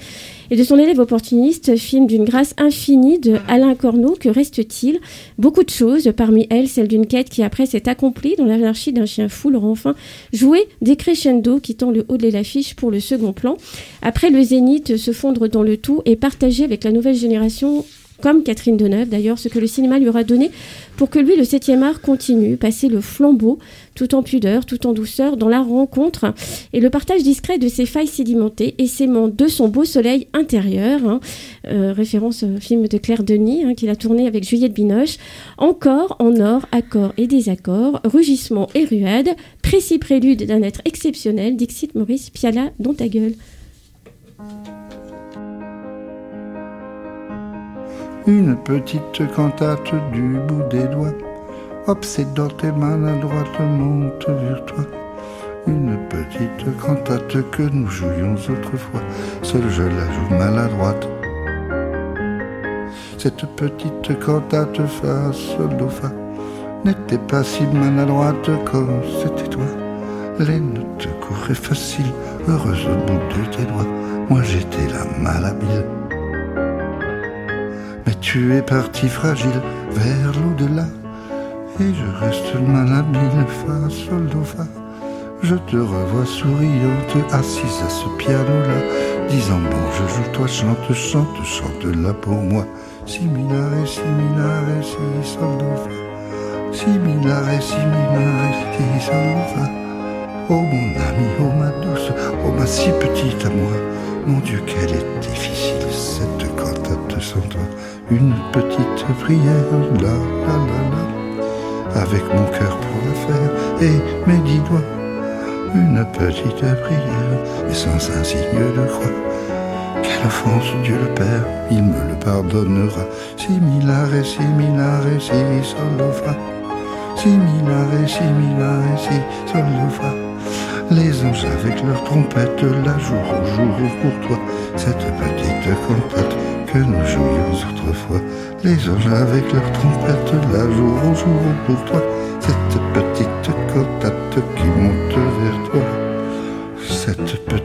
et de son élève opportuniste, film d'une grâce infinie de Alain Corneau. Que reste-t-il? Beaucoup de choses, parmi elles celle d'une quête qui après s'est accomplie dans l'anarchie d'un chien fou, leur enfin joué des crescendo quittant le haut de l'affiche pour le second plan. Après le zénith, se fondre dans le tout et partager avec la nouvelle génération comme Catherine Deneuve d'ailleurs, ce que le cinéma lui aura donné pour que lui, le 7e art, continue, passer le flambeau, tout en pudeur, tout en douceur, dans la rencontre et le partage discret de ses failles sédimentées et s'aimant de son beau soleil intérieur. hein. Euh, référence au film de Claire Denis, hein, qu'il a tourné avec Juliette Binoche. Encore en or, accords et désaccords, rugissements et ruades, précis prélude d'un être exceptionnel, Dixit Maurice Piala, dans ta gueule. Une petite cantate du bout des doigts, obsédante et maladroite monte vers toi. Une petite cantate que nous jouions autrefois, seul je la joue maladroite. Cette petite cantate fa sol do fa n'était pas si maladroite comme c'était toi. Les notes couraient faciles, heureuse au bout de tes doigts. Moi j'étais la malhabile. Mais tu es parti fragile vers l'au-delà. Et je reste malhabile face au fa. Je te revois souriante, assise à ce piano-là, disant bon, je joue, toi chante, chante, chante là pour moi. Similare, similare, si sol do fa. Similare, similare, si sol do fa. Oh mon ami, oh ma douce, oh ma si petite à moi. Mon Dieu, qu'elle est difficile cette toi. Une petite prière, la la la la, avec mon cœur pour la faire et mes dix doigts. Une petite prière, mais sans un signe de croix. Quelle offense, Dieu le Père, il me le pardonnera. Similare, similare, si sol fa. Similare, similare, si sol fa. Les anges avec leurs trompettes, la jour au jour pour toi, cette petite cantate que nous jouions autrefois. Les anges avec leurs trompettes, la jour au jour pour toi, cette petite cantate qui monte vers toi. Cette petite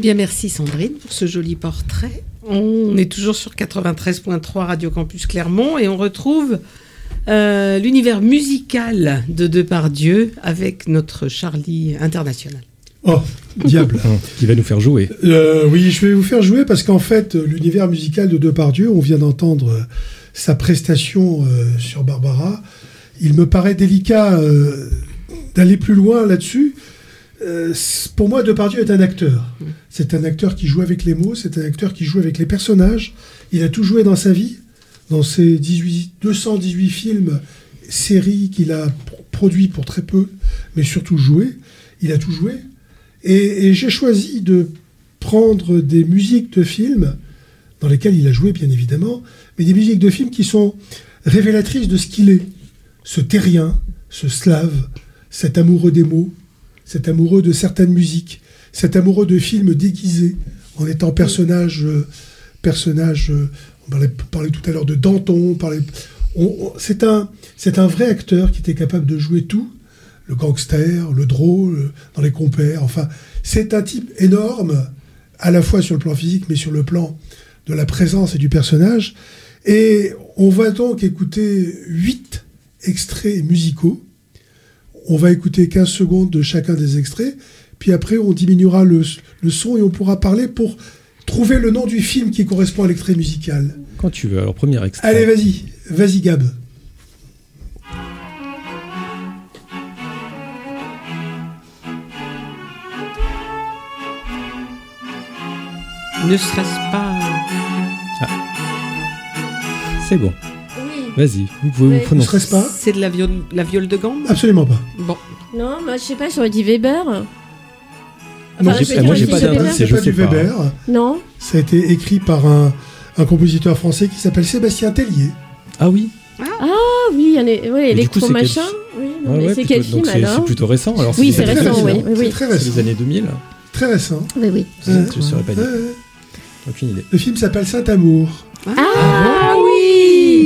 Eh bien, merci Sandrine pour ce joli portrait. On est toujours sur 93.3 Radio Campus Clermont et on retrouve euh, l'univers musical de Depardieu avec notre Charlie international. Oh, diable. [laughs] Qui va nous faire jouer. Euh, oui, je vais vous faire jouer parce qu'en fait, l'univers musical de Depardieu, on vient d'entendre euh, sa prestation euh, sur Barbara. Il me paraît délicat euh, d'aller plus loin là-dessus. Euh, pour moi, Depardieu est un acteur. C'est un acteur qui joue avec les mots, c'est un acteur qui joue avec les personnages. Il a tout joué dans sa vie, dans ses 18, 218 films, séries qu'il a pro- produits pour très peu, mais surtout joué. Il a tout joué. Et, et j'ai choisi de prendre des musiques de films, dans lesquelles il a joué bien évidemment, mais des musiques de films qui sont révélatrices de ce qu'il est. Ce terrien, ce slave, cet amoureux des mots, cet amoureux de certaines musiques, cet amoureux de films déguisés en étant personnage, euh, euh, on parlait, tout à l'heure de Danton, c'est un, c'est un vrai acteur qui était capable de jouer tout, le gangster, le drôle, euh, dans les compères, enfin, c'est un type énorme, à la fois sur le plan physique, mais sur le plan de la présence et du personnage. Et on va donc écouter huit extraits musicaux. On va écouter 15 secondes de chacun des extraits, puis après on diminuera le, le son et on pourra parler pour trouver le nom du film qui correspond à l'extrait musical. Quand tu veux. Alors, premier extrait. Allez, vas-y, vas-y Gab. Ne serait-ce pas? C'est bon. Vas-y, vous pouvez vous prononcer. Serait-ce pas C'est de la viole, la viole de gambe Absolument pas. Bon. Non, moi je sais pas, j'aurais dit Weber. Non, Enfin, j'ai- je veux moi, j'ai pas Weber. d'indice, C'est je pas sais du pas. Weber. Non Ça a été écrit par un, un compositeur français qui s'appelle Sébastien Tellier. Ah oui Ah oui, il y en a. Ouais, Et du coup, électro c'est quel- machin. Oui, non, mais ouais, c'est plutôt- quel donc film c'est- alors C'est plutôt récent. Alors, Oui, c'est récent, oui, oui, C'est très C'est récent. les années 2000. Très récent. Oui, oui. Je saurais pas dire. Aucune idée. le film s'appelle Saint-Amour. Ah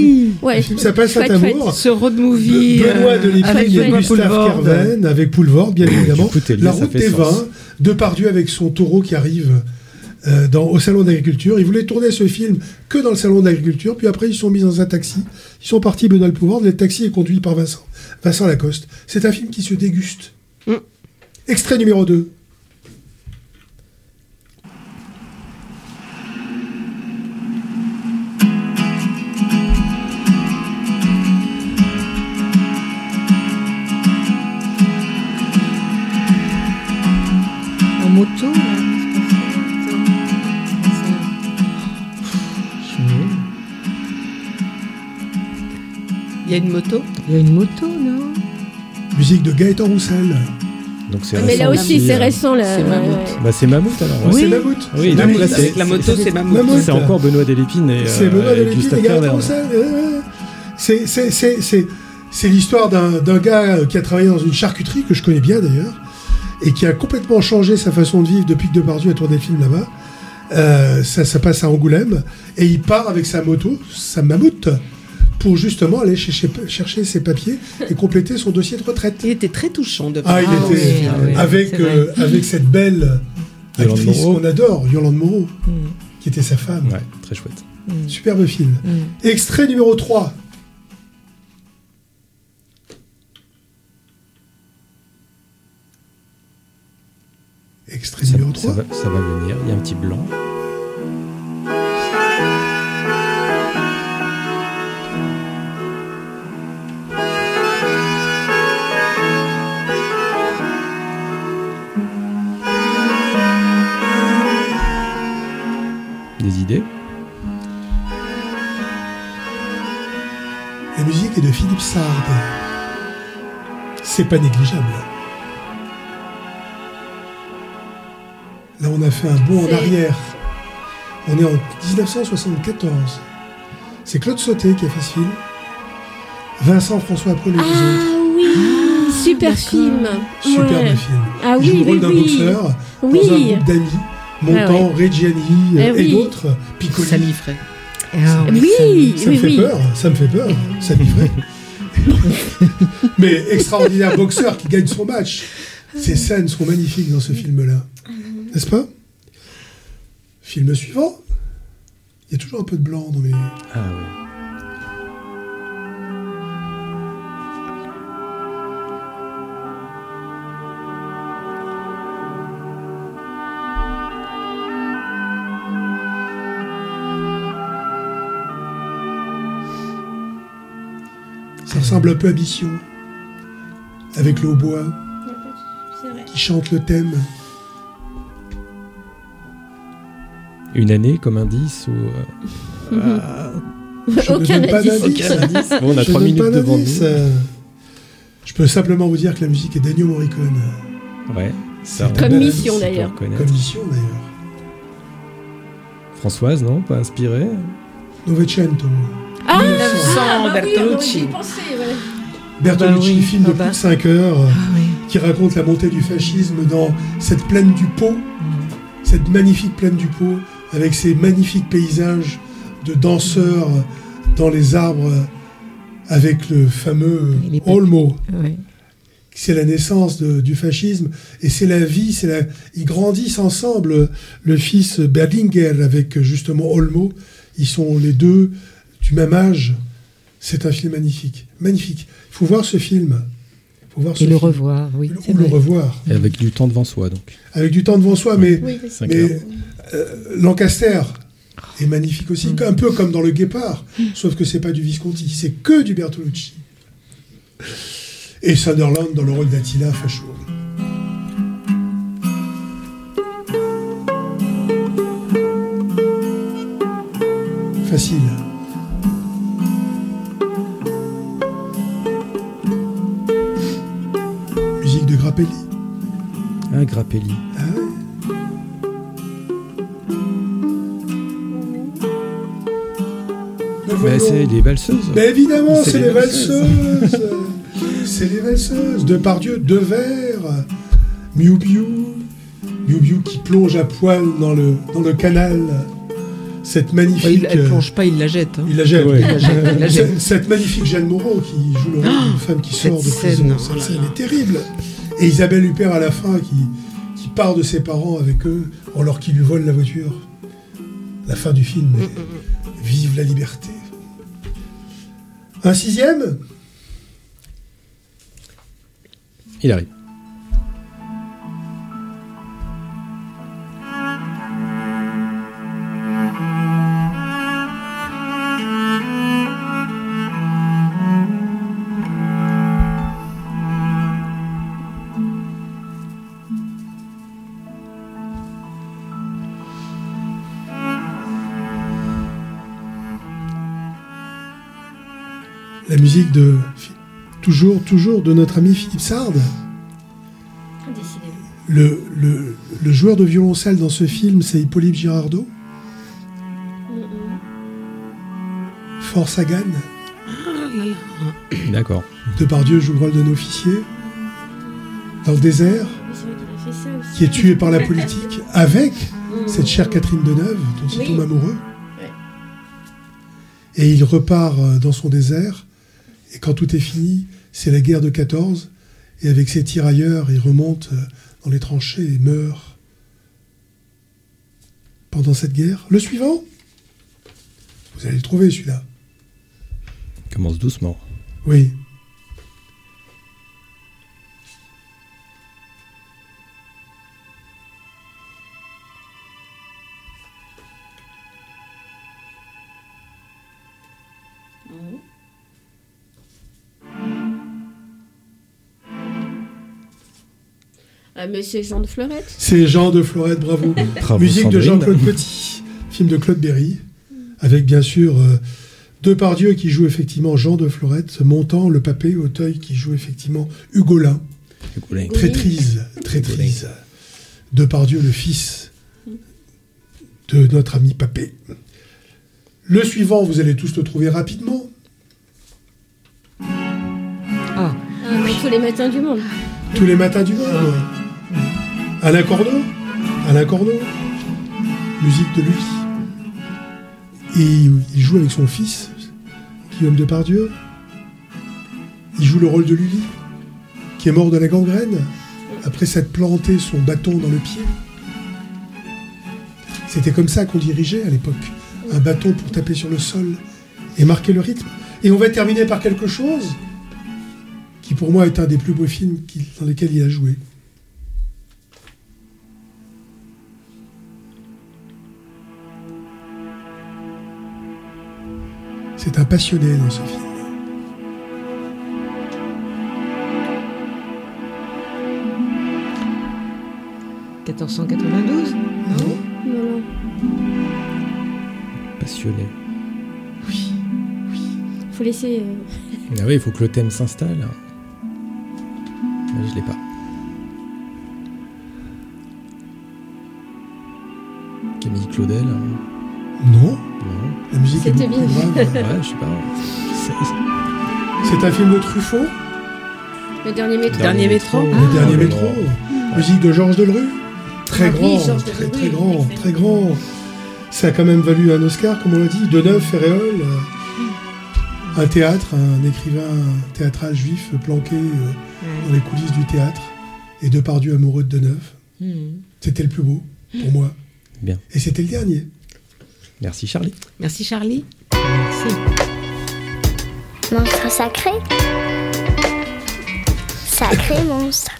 oui Ouais. Le film s'appelle Chouette, Saint-Amour. Ce road movie. Be- Benoît euh, de Lépine et Gustave. Kerven, avec Poulvord, bien évidemment. Coup, La ça route des sens. vins, Depardieu avec son taureau qui arrive euh, dans, au salon d'agriculture. Ils voulaient tourner ce film que dans le salon d'agriculture, puis après ils sont mis dans un taxi. Ils sont partis Benoît le Poulvord, le taxi est conduit par Vincent, Vincent Lacoste. C'est un film qui se déguste. Mm. Extrait numéro 2. Moto, là. Il y a une moto? Il y a une moto, non? Musique de Gaëtan Roussel. Donc c'est Mais là aussi, c'est euh. récent là. C'est Mammouth. Bah, c'est Mammouth alors. ouais. C'est Mammouth. Oui, donc Mammouth. là, c'est- Avec la moto, c'est Mammouth. Mammouth. C'est encore Benoît Delépine et, C'est euh, Benoît et Delépine Gustave et Gaëtan. Roussel. C'est- c'est- c'est- c'est- c'est l'histoire d'un d'un gars qui a travaillé dans une charcuterie, que je connais bien d'ailleurs, et qui a complètement changé sa façon de vivre depuis que Depardieu a tourné le film là-bas. Euh, ça, ça passe à Angoulême, et il part avec sa moto, sa mammouth, pour justement aller chercher, chercher ses papiers et compléter son dossier de retraite. Il était très touchant de Ah, il Ah était oui, ah oui, avec, euh, avec cette belle Yolande actrice Moreau. qu'on adore, Yolande Moreau, Mm. qui était sa femme. Ouais, très chouette. Mm. Superbe film. Mm. Extrait numéro 3. Ça, numéro ça 3. va, ça va venir. Il y a un petit blanc. Des idées? La musique est de Philippe Sard. C'est pas négligeable. Là, on a fait un bond en arrière. On est en 1974. C'est Claude Sauté qui a fait ce film. Vincent François Paul et les autres. Ah oui, super d'accord. film. Superbe Ouais. film. Ah oui, le rôle oui, d'un oui. boxeur dans un groupe d'amis. Ah Montand, ouais. Reggiani Eh euh, et oui. d'autres. Piccoli. Samy Frey. Ah Oui, Ça me oui, fait oui. peur, ça me fait peur, ça. [laughs] Mais extraordinaire boxeur qui gagne son match. Ces scènes sont magnifiques dans ce film-là. N'est-ce pas? Film suivant. Il y a toujours un peu de blanc dans mes... Ah oui. Ça ressemble un peu à Mission. Avec le hautbois C'est vrai. qui chante le thème. Une année comme indice ou. euh, ah, [laughs] Je ne Aucun donne pas indice. d'indice. Aucun indice. Bon, on a Je trois minutes pas devant nous. euh. Je peux simplement vous dire que la musique est d'Ennio Morricone. Ouais. Ça, Comme mission, d'ailleurs. Comme Mission d'ailleurs. Françoise, non Pas inspirée Novecento. Ah, 1900, ah, bah oui, Bertolucci. y penser, ouais. Bertolucci, bah oui. film de Ah plus bah. de 5 heures, Ah oui. qui raconte la montée du fascisme dans cette plaine du Pau, cette magnifique plaine du Pau, avec ces magnifiques paysages de danseurs dans les arbres, avec le fameux Olmo. Ouais. C'est la naissance de- du fascisme et c'est la vie. C'est la... Ils grandissent ensemble. Le fils Berlinger avec justement Olmo, ils sont les deux du même âge. C'est un film magnifique, magnifique. Il faut voir ce film. faut voir Et le film. revoir, oui. Ou le vrai. revoir. Et avec du temps devant soi, donc. Avec du temps devant soi, mais, Oui, Lancaster est magnifique aussi, Mm. un peu comme dans Le Guépard, sauf que c'est pas du Visconti, c'est que du Bertolucci. Et Sunderland dans le rôle d'Attila Facho. Facile. Musique de Grappelli. Ah, Grappelli. Mais c'est les valseuses. Mais évidemment, C'est c'est les les valseuses. c'est les valseuses. De Pardieu, de verre. Miu Miu. Miu Miu qui plonge à poil dans le, dans le canal. Cette Ouais, magnifique. il, elle plonge pas, il la jette. hein. il la jette. Ouais. Il la jette, il la jette. Cette, [laughs] cette magnifique Jeanne Moreau qui joue le rôle d'une femme qui cette sort de scène, prison. oh Cette là scène là. est terrible. Et Isabelle Huppert à la fin qui, qui part de ses parents avec eux alors qu'ils lui volent la voiture. La fin du film. est Vive la liberté. Un sixième? Il arrive. Toujours, toujours de notre ami Philippe Sard. Le, le, le joueur de violoncelle dans ce film, c'est Hippolyte Girardot. Fort Sagan. [coughs] D'accord. Depardieu joue le rôle d'un officier. Dans le désert. Qui est tué par la politique [laughs] avec Mm. cette chère Catherine Deneuve dont il Oui. tombe amoureux. Et il repart euh, dans son désert. Et quand tout est fini, c'est la guerre de 14. Et avec ses tirailleurs, il remonte euh, dans les tranchées et meurt pendant cette guerre. Le suivant Vous allez le trouver celui-là. Commence doucement. Oui. Ah, mais c'est Jean de Fleurette. C'est Jean de Florette, bravo. [laughs] Bravo, Musique de. Jean-Claude Petit, film de Claude Berry, avec bien sûr euh, Depardieu qui joue effectivement Jean de Florette, Montant, le papé, Auteuil qui joue effectivement Hugolin, Hugolin. traîtrise, traîtrise. Depardieu, le fils de notre ami papé. Le suivant, vous allez tous le trouver rapidement. Ah, Ah, tous les matins du monde. Tous les matins du monde. Alain Corneau. Alain Corneau. Musique de lui. Et il joue avec son fils, Guillaume Depardieu. Il joue le rôle de Lully, qui est mort de la gangrène après s'être planté son bâton dans le pied. C'était comme ça qu'on dirigeait à l'époque. Un bâton pour taper sur le sol et marquer le rythme. Et on va terminer par quelque chose qui pour moi est un des plus beaux films dans lesquels il a joué. C'est un passionné dans ce film. 1492 Non Non, non. Passionné. Faut laisser. euh, Ah oui, il faut que le thème s'installe. Je l'ai pas. Camille Claudel. Non. Non. La musique C'était bien. Ouais, je sais pas. C'est- un film de Truffaut, Le dernier métro. Dernier métro. le Ah, dernier mais métro. Musique de Georges Delerue. Très Ah oui, grand, Georges très, très grand, excellent. très grand. Ça a quand même valu un Oscar, comme on l'a dit. Deneuve, Ferréol. euh, un théâtre, un écrivain théâtral juif planqué euh, dans les coulisses du théâtre. Et Depardieu amoureux de Deneuve. Hmm. C'était le plus beau, pour moi. Bien. Et c'était le dernier. Merci Charlie. Merci Charlie. Merci. Monstre sacré Sacré [laughs] monstre.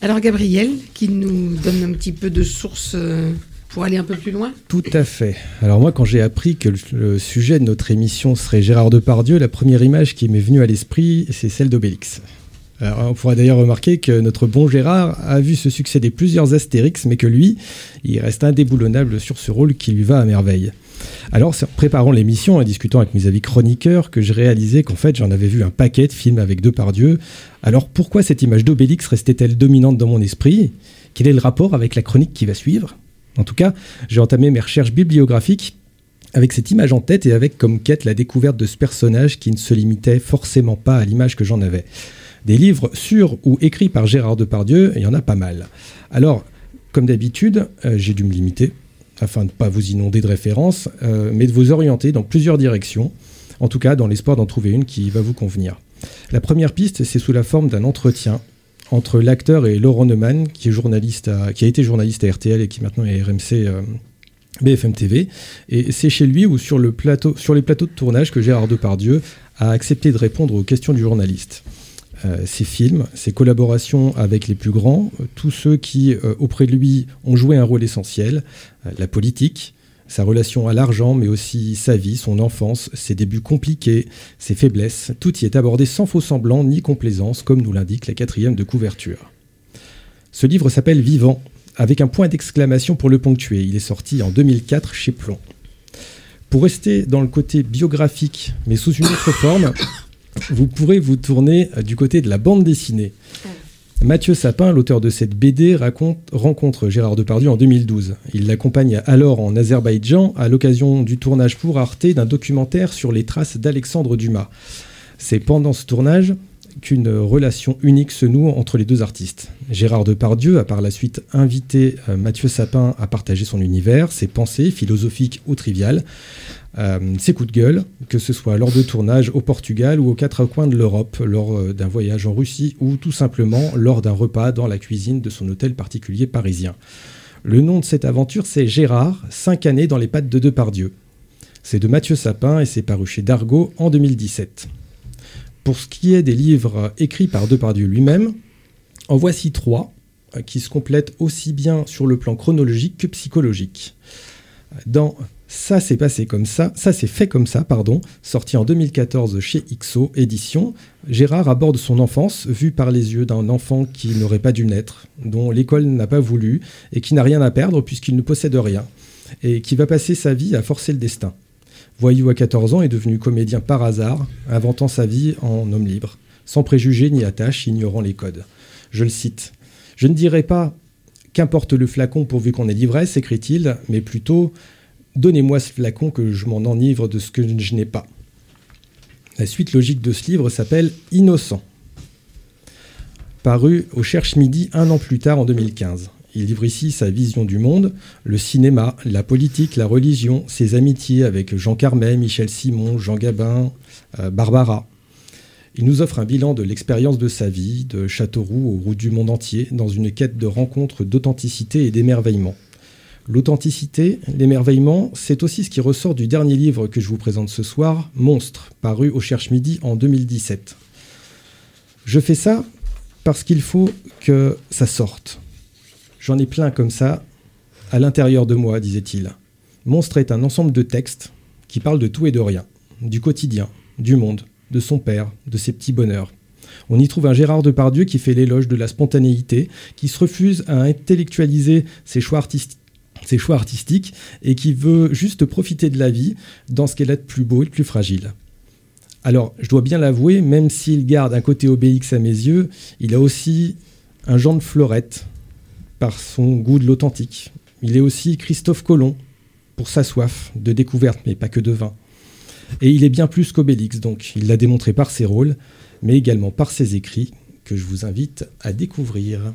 Alors Gabriel, qui nous donne un petit peu de source euh, pour aller un peu plus loin. Tout à fait. Alors moi, quand j'ai appris que le, le sujet de notre émission serait Gérard Depardieu, la première image qui m'est venue à l'esprit, c'est celle d'Obélix. On pourra d'ailleurs remarquer que notre bon Gérard a vu se succéder plusieurs Astérix, mais que lui, il reste indéboulonnable sur ce rôle qui lui va à merveille. Alors, préparant l'émission et discutant avec mes amis chroniqueurs que j'ai réalisé qu'en fait, j'en avais vu un paquet de films avec Depardieu. Alors, pourquoi cette image d'Obélix restait-elle dominante dans mon esprit? Quel est le rapport avec la chronique qui va suivre? En tout cas, j'ai entamé mes recherches bibliographiques avec cette image en tête et avec comme quête la découverte de ce personnage qui ne se limitait forcément pas à l'image que j'en avais. Des livres sur ou écrits par Gérard Depardieu, il y en a pas mal. Alors, comme d'habitude, euh, j'ai dû me limiter, afin de ne pas vous inonder de références, euh, mais de vous orienter dans plusieurs directions, en tout cas dans l'espoir d'en trouver une qui va vous convenir. La première piste, c'est sous la forme d'un entretien entre l'acteur et Laurent Neumann, qui, est journaliste a été journaliste à RTL et qui maintenant est RMC euh, BFM TV. Et c'est chez lui ou sur les plateaux de tournage que Gérard Depardieu a accepté de répondre aux questions du journaliste. Euh, ses films, ses collaborations avec les plus grands, euh, tous ceux qui, euh, auprès de lui, ont joué un rôle essentiel, euh, la politique, sa relation à l'argent, mais aussi sa vie, son enfance, ses débuts compliqués, ses faiblesses, tout y est abordé sans faux semblant ni complaisance, comme nous l'indique la quatrième de couverture. Ce livre s'appelle Vivant, avec un point d'exclamation pour le ponctuer. Il est sorti en 2004 chez Plomb. Pour rester dans le côté biographique, mais sous une autre forme, vous pourrez vous tourner euh, du côté de la bande dessinée. Mathieu Sapin, l'auteur de cette BD, raconte, rencontre Gérard Depardieu en 2012. Il l'accompagne alors en Azerbaïdjan à l'occasion du tournage pour Arte d'un documentaire sur les traces d'Alexandre Dumas. C'est pendant ce tournage qu'une relation unique se noue entre les deux artistes. Gérard Depardieu a par la suite invité euh, Mathieu Sapin à partager son univers, ses pensées philosophiques ou triviales, euh, ses coups de gueule, que ce soit lors de tournage au Portugal ou aux quatre coins de l'Europe, lors euh, d'un voyage en Russie ou tout simplement lors d'un repas dans la cuisine de son hôtel particulier parisien. Le nom de cette aventure, c'est Gérard, cinq années dans les pattes de Depardieu. C'est de Mathieu Sapin et c'est paru chez Dargaud en 2017. Pour ce qui est des livres écrits par Depardieu lui-même, en voici trois euh, qui se complètent aussi bien sur le plan chronologique que psychologique. Dans Ça s'est passé comme ça, ça s'est fait comme ça, pardon, sorti en 2014 chez XO Édition, Gérard aborde son enfance vue par les yeux d'un enfant qui n'aurait pas dû naître, dont l'école n'a pas voulu et qui n'a rien à perdre puisqu'il ne possède rien, et qui va passer sa vie à forcer le destin. Voyou à 14 ans est devenu comédien par hasard, inventant sa vie en homme libre, sans préjugés ni attaches, ignorant les codes. Je le cite. Je ne dirais pas qu'importe le flacon pourvu qu'on ait l'ivresse, écrit-il, mais plutôt Donnez-moi ce flacon que je m'en enivre de ce que je n'ai pas. La suite logique de ce livre s'appelle Innocent, paru au Cherche Midi un an plus tard en 2015. Il livre ici sa vision du monde, le cinéma, la politique, la religion, ses amitiés avec Jean Carmet, Michel Simon, Jean Gabin, euh, Barbara. Il nous offre un bilan de l'expérience de sa vie, de Châteauroux aux routes du monde entier, dans une quête de rencontres d'authenticité et d'émerveillement. L'authenticité, l'émerveillement, c'est aussi ce qui ressort du dernier livre que je vous présente ce soir, Monstre, paru au Cherche Midi en 2017. Je fais ça parce qu'il faut que ça sorte. J'en ai plein comme ça à l'intérieur de moi, disait-il. Monstre est un ensemble de textes qui parlent de tout et de rien, du quotidien, du monde, de son père, de ses petits bonheurs. On y trouve un Gérard Depardieu qui fait l'éloge de la spontanéité, qui se refuse à intellectualiser ses choix artistiques et qui veut juste profiter de la vie dans ce qu'elle a de plus beau et de plus fragile. Alors, je dois bien l'avouer, même s'il garde un côté Obélix à mes yeux, il a aussi un Jean de Fleurette par son goût de l'authentique. Il est aussi Christophe Colomb pour sa soif de découverte, mais pas que de vin. Et il est bien plus qu'Obélix, donc il l'a démontré par ses rôles, mais également par ses écrits, que je vous invite à découvrir.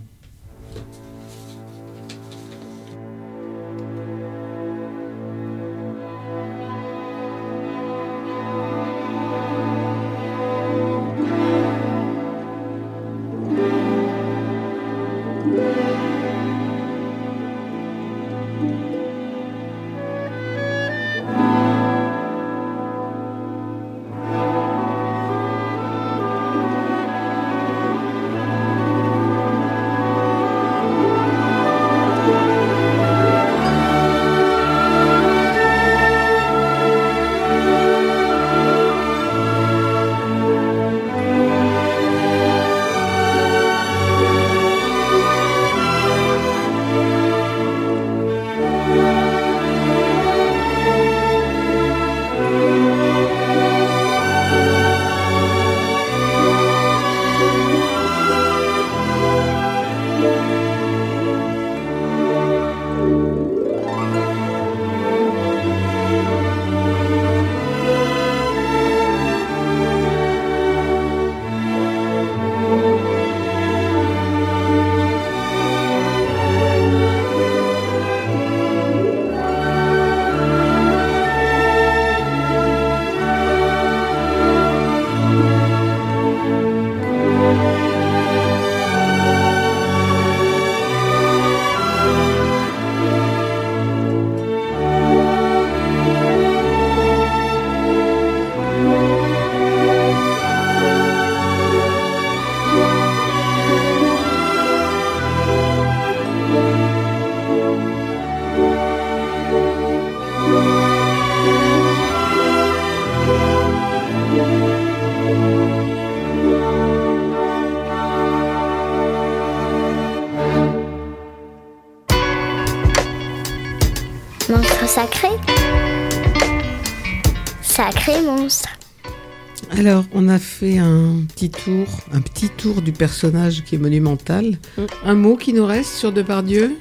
Alors, on a fait un petit tour, un petit tour du personnage qui est monumental. Un mot qui nous reste sur Depardieu?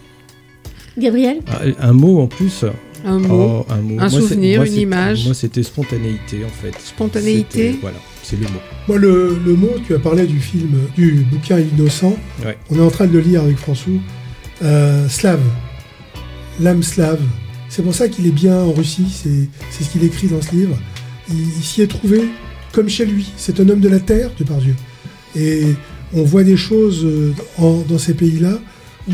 Gabriel? Ah, Un mot en plus. Un mot, Oh, un, mot. un Moi, c'est- souvenir, moi, une image. Moi, c'était spontanéité en fait. Spontanéité Voilà, c'est le mot. Moi, le, le mot, tu as parlé du film, du bouquin Innocent. Ouais. On est en train de le lire avec François. Euh, slave. L'âme slave. C'est pour ça qu'il est bien en Russie. C'est c'est ce qu'il écrit dans ce livre. Il, il s'y est trouvé comme chez lui. C'est un homme de la terre, Dieu. Et on voit des choses euh, en- dans ces pays-là où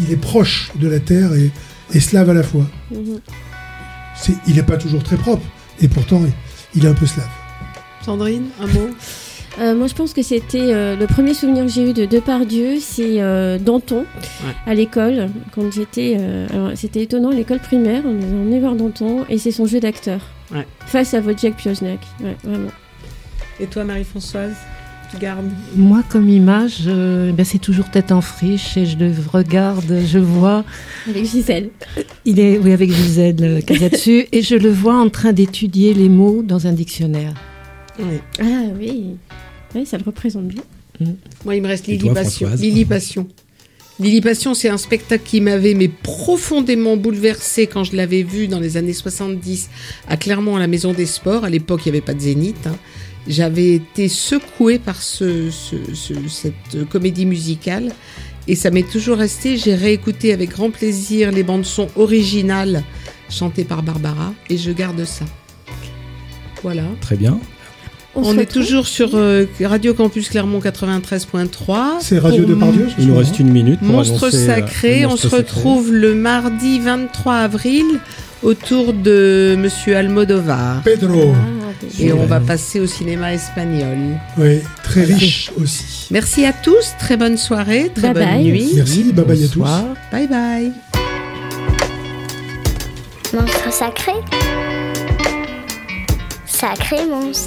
il est proche de la terre et, et slave à la fois. C'est- il n'est pas toujours très propre. Et pourtant, il est un peu slave. Sandrine, un mot? [laughs] Euh, moi, je pense que c'était euh, le premier souvenir que j'ai eu de Depardieu, c'est euh, Danton à l'école quand j'étais. euh, c'était étonnant à l'école primaire, on nous a emmené voir Danton et c'est son jeu d'acteur Ouais. face à Wojciech Pioznak. Ouais, vraiment. Et toi, Marie-Françoise Tu gardes Moi, comme image, euh, ben, c'est toujours tête en friche et je le regarde, je vois. Avec Gisèle. Il est, oui, avec Gisèle euh, Casatsu, [laughs] et je le vois en train d'étudier les mots dans un dictionnaire. Oui. Ah oui, oui, ça le représente bien. Moi, il me reste Lily toi, Passion. Françoise? Lily Passion. Lily Passion, c'est un spectacle qui m'avait mais profondément bouleversé quand je l'avais vu dans les années 70 à Clermont à la Maison des Sports. À l'époque, il n'y avait pas de Zénith. hein. J'avais été secouée par ce, ce- ce- cette comédie musicale et ça m'est toujours resté. J'ai réécouté avec grand plaisir les bandes son originales chantées par Barbara et je garde ça. Voilà. Très bien. On est toujours sur euh, Radio Campus Clermont 93.3. C'est Radio Pour Depardieu, Il nous reste une minute pour Monstre annoncer, euh, sacré. On se sacré. retrouve le mardi 23 avril autour de Monsieur Almodovar. Pedro. Et on va passer au cinéma espagnol. Oui, très riche aussi. Merci à tous. Très bonne soirée. Très Bye bonne bye. nuit. Merci, bye bye à tous. Bye bye. Monstre sacré. Sacré monstre.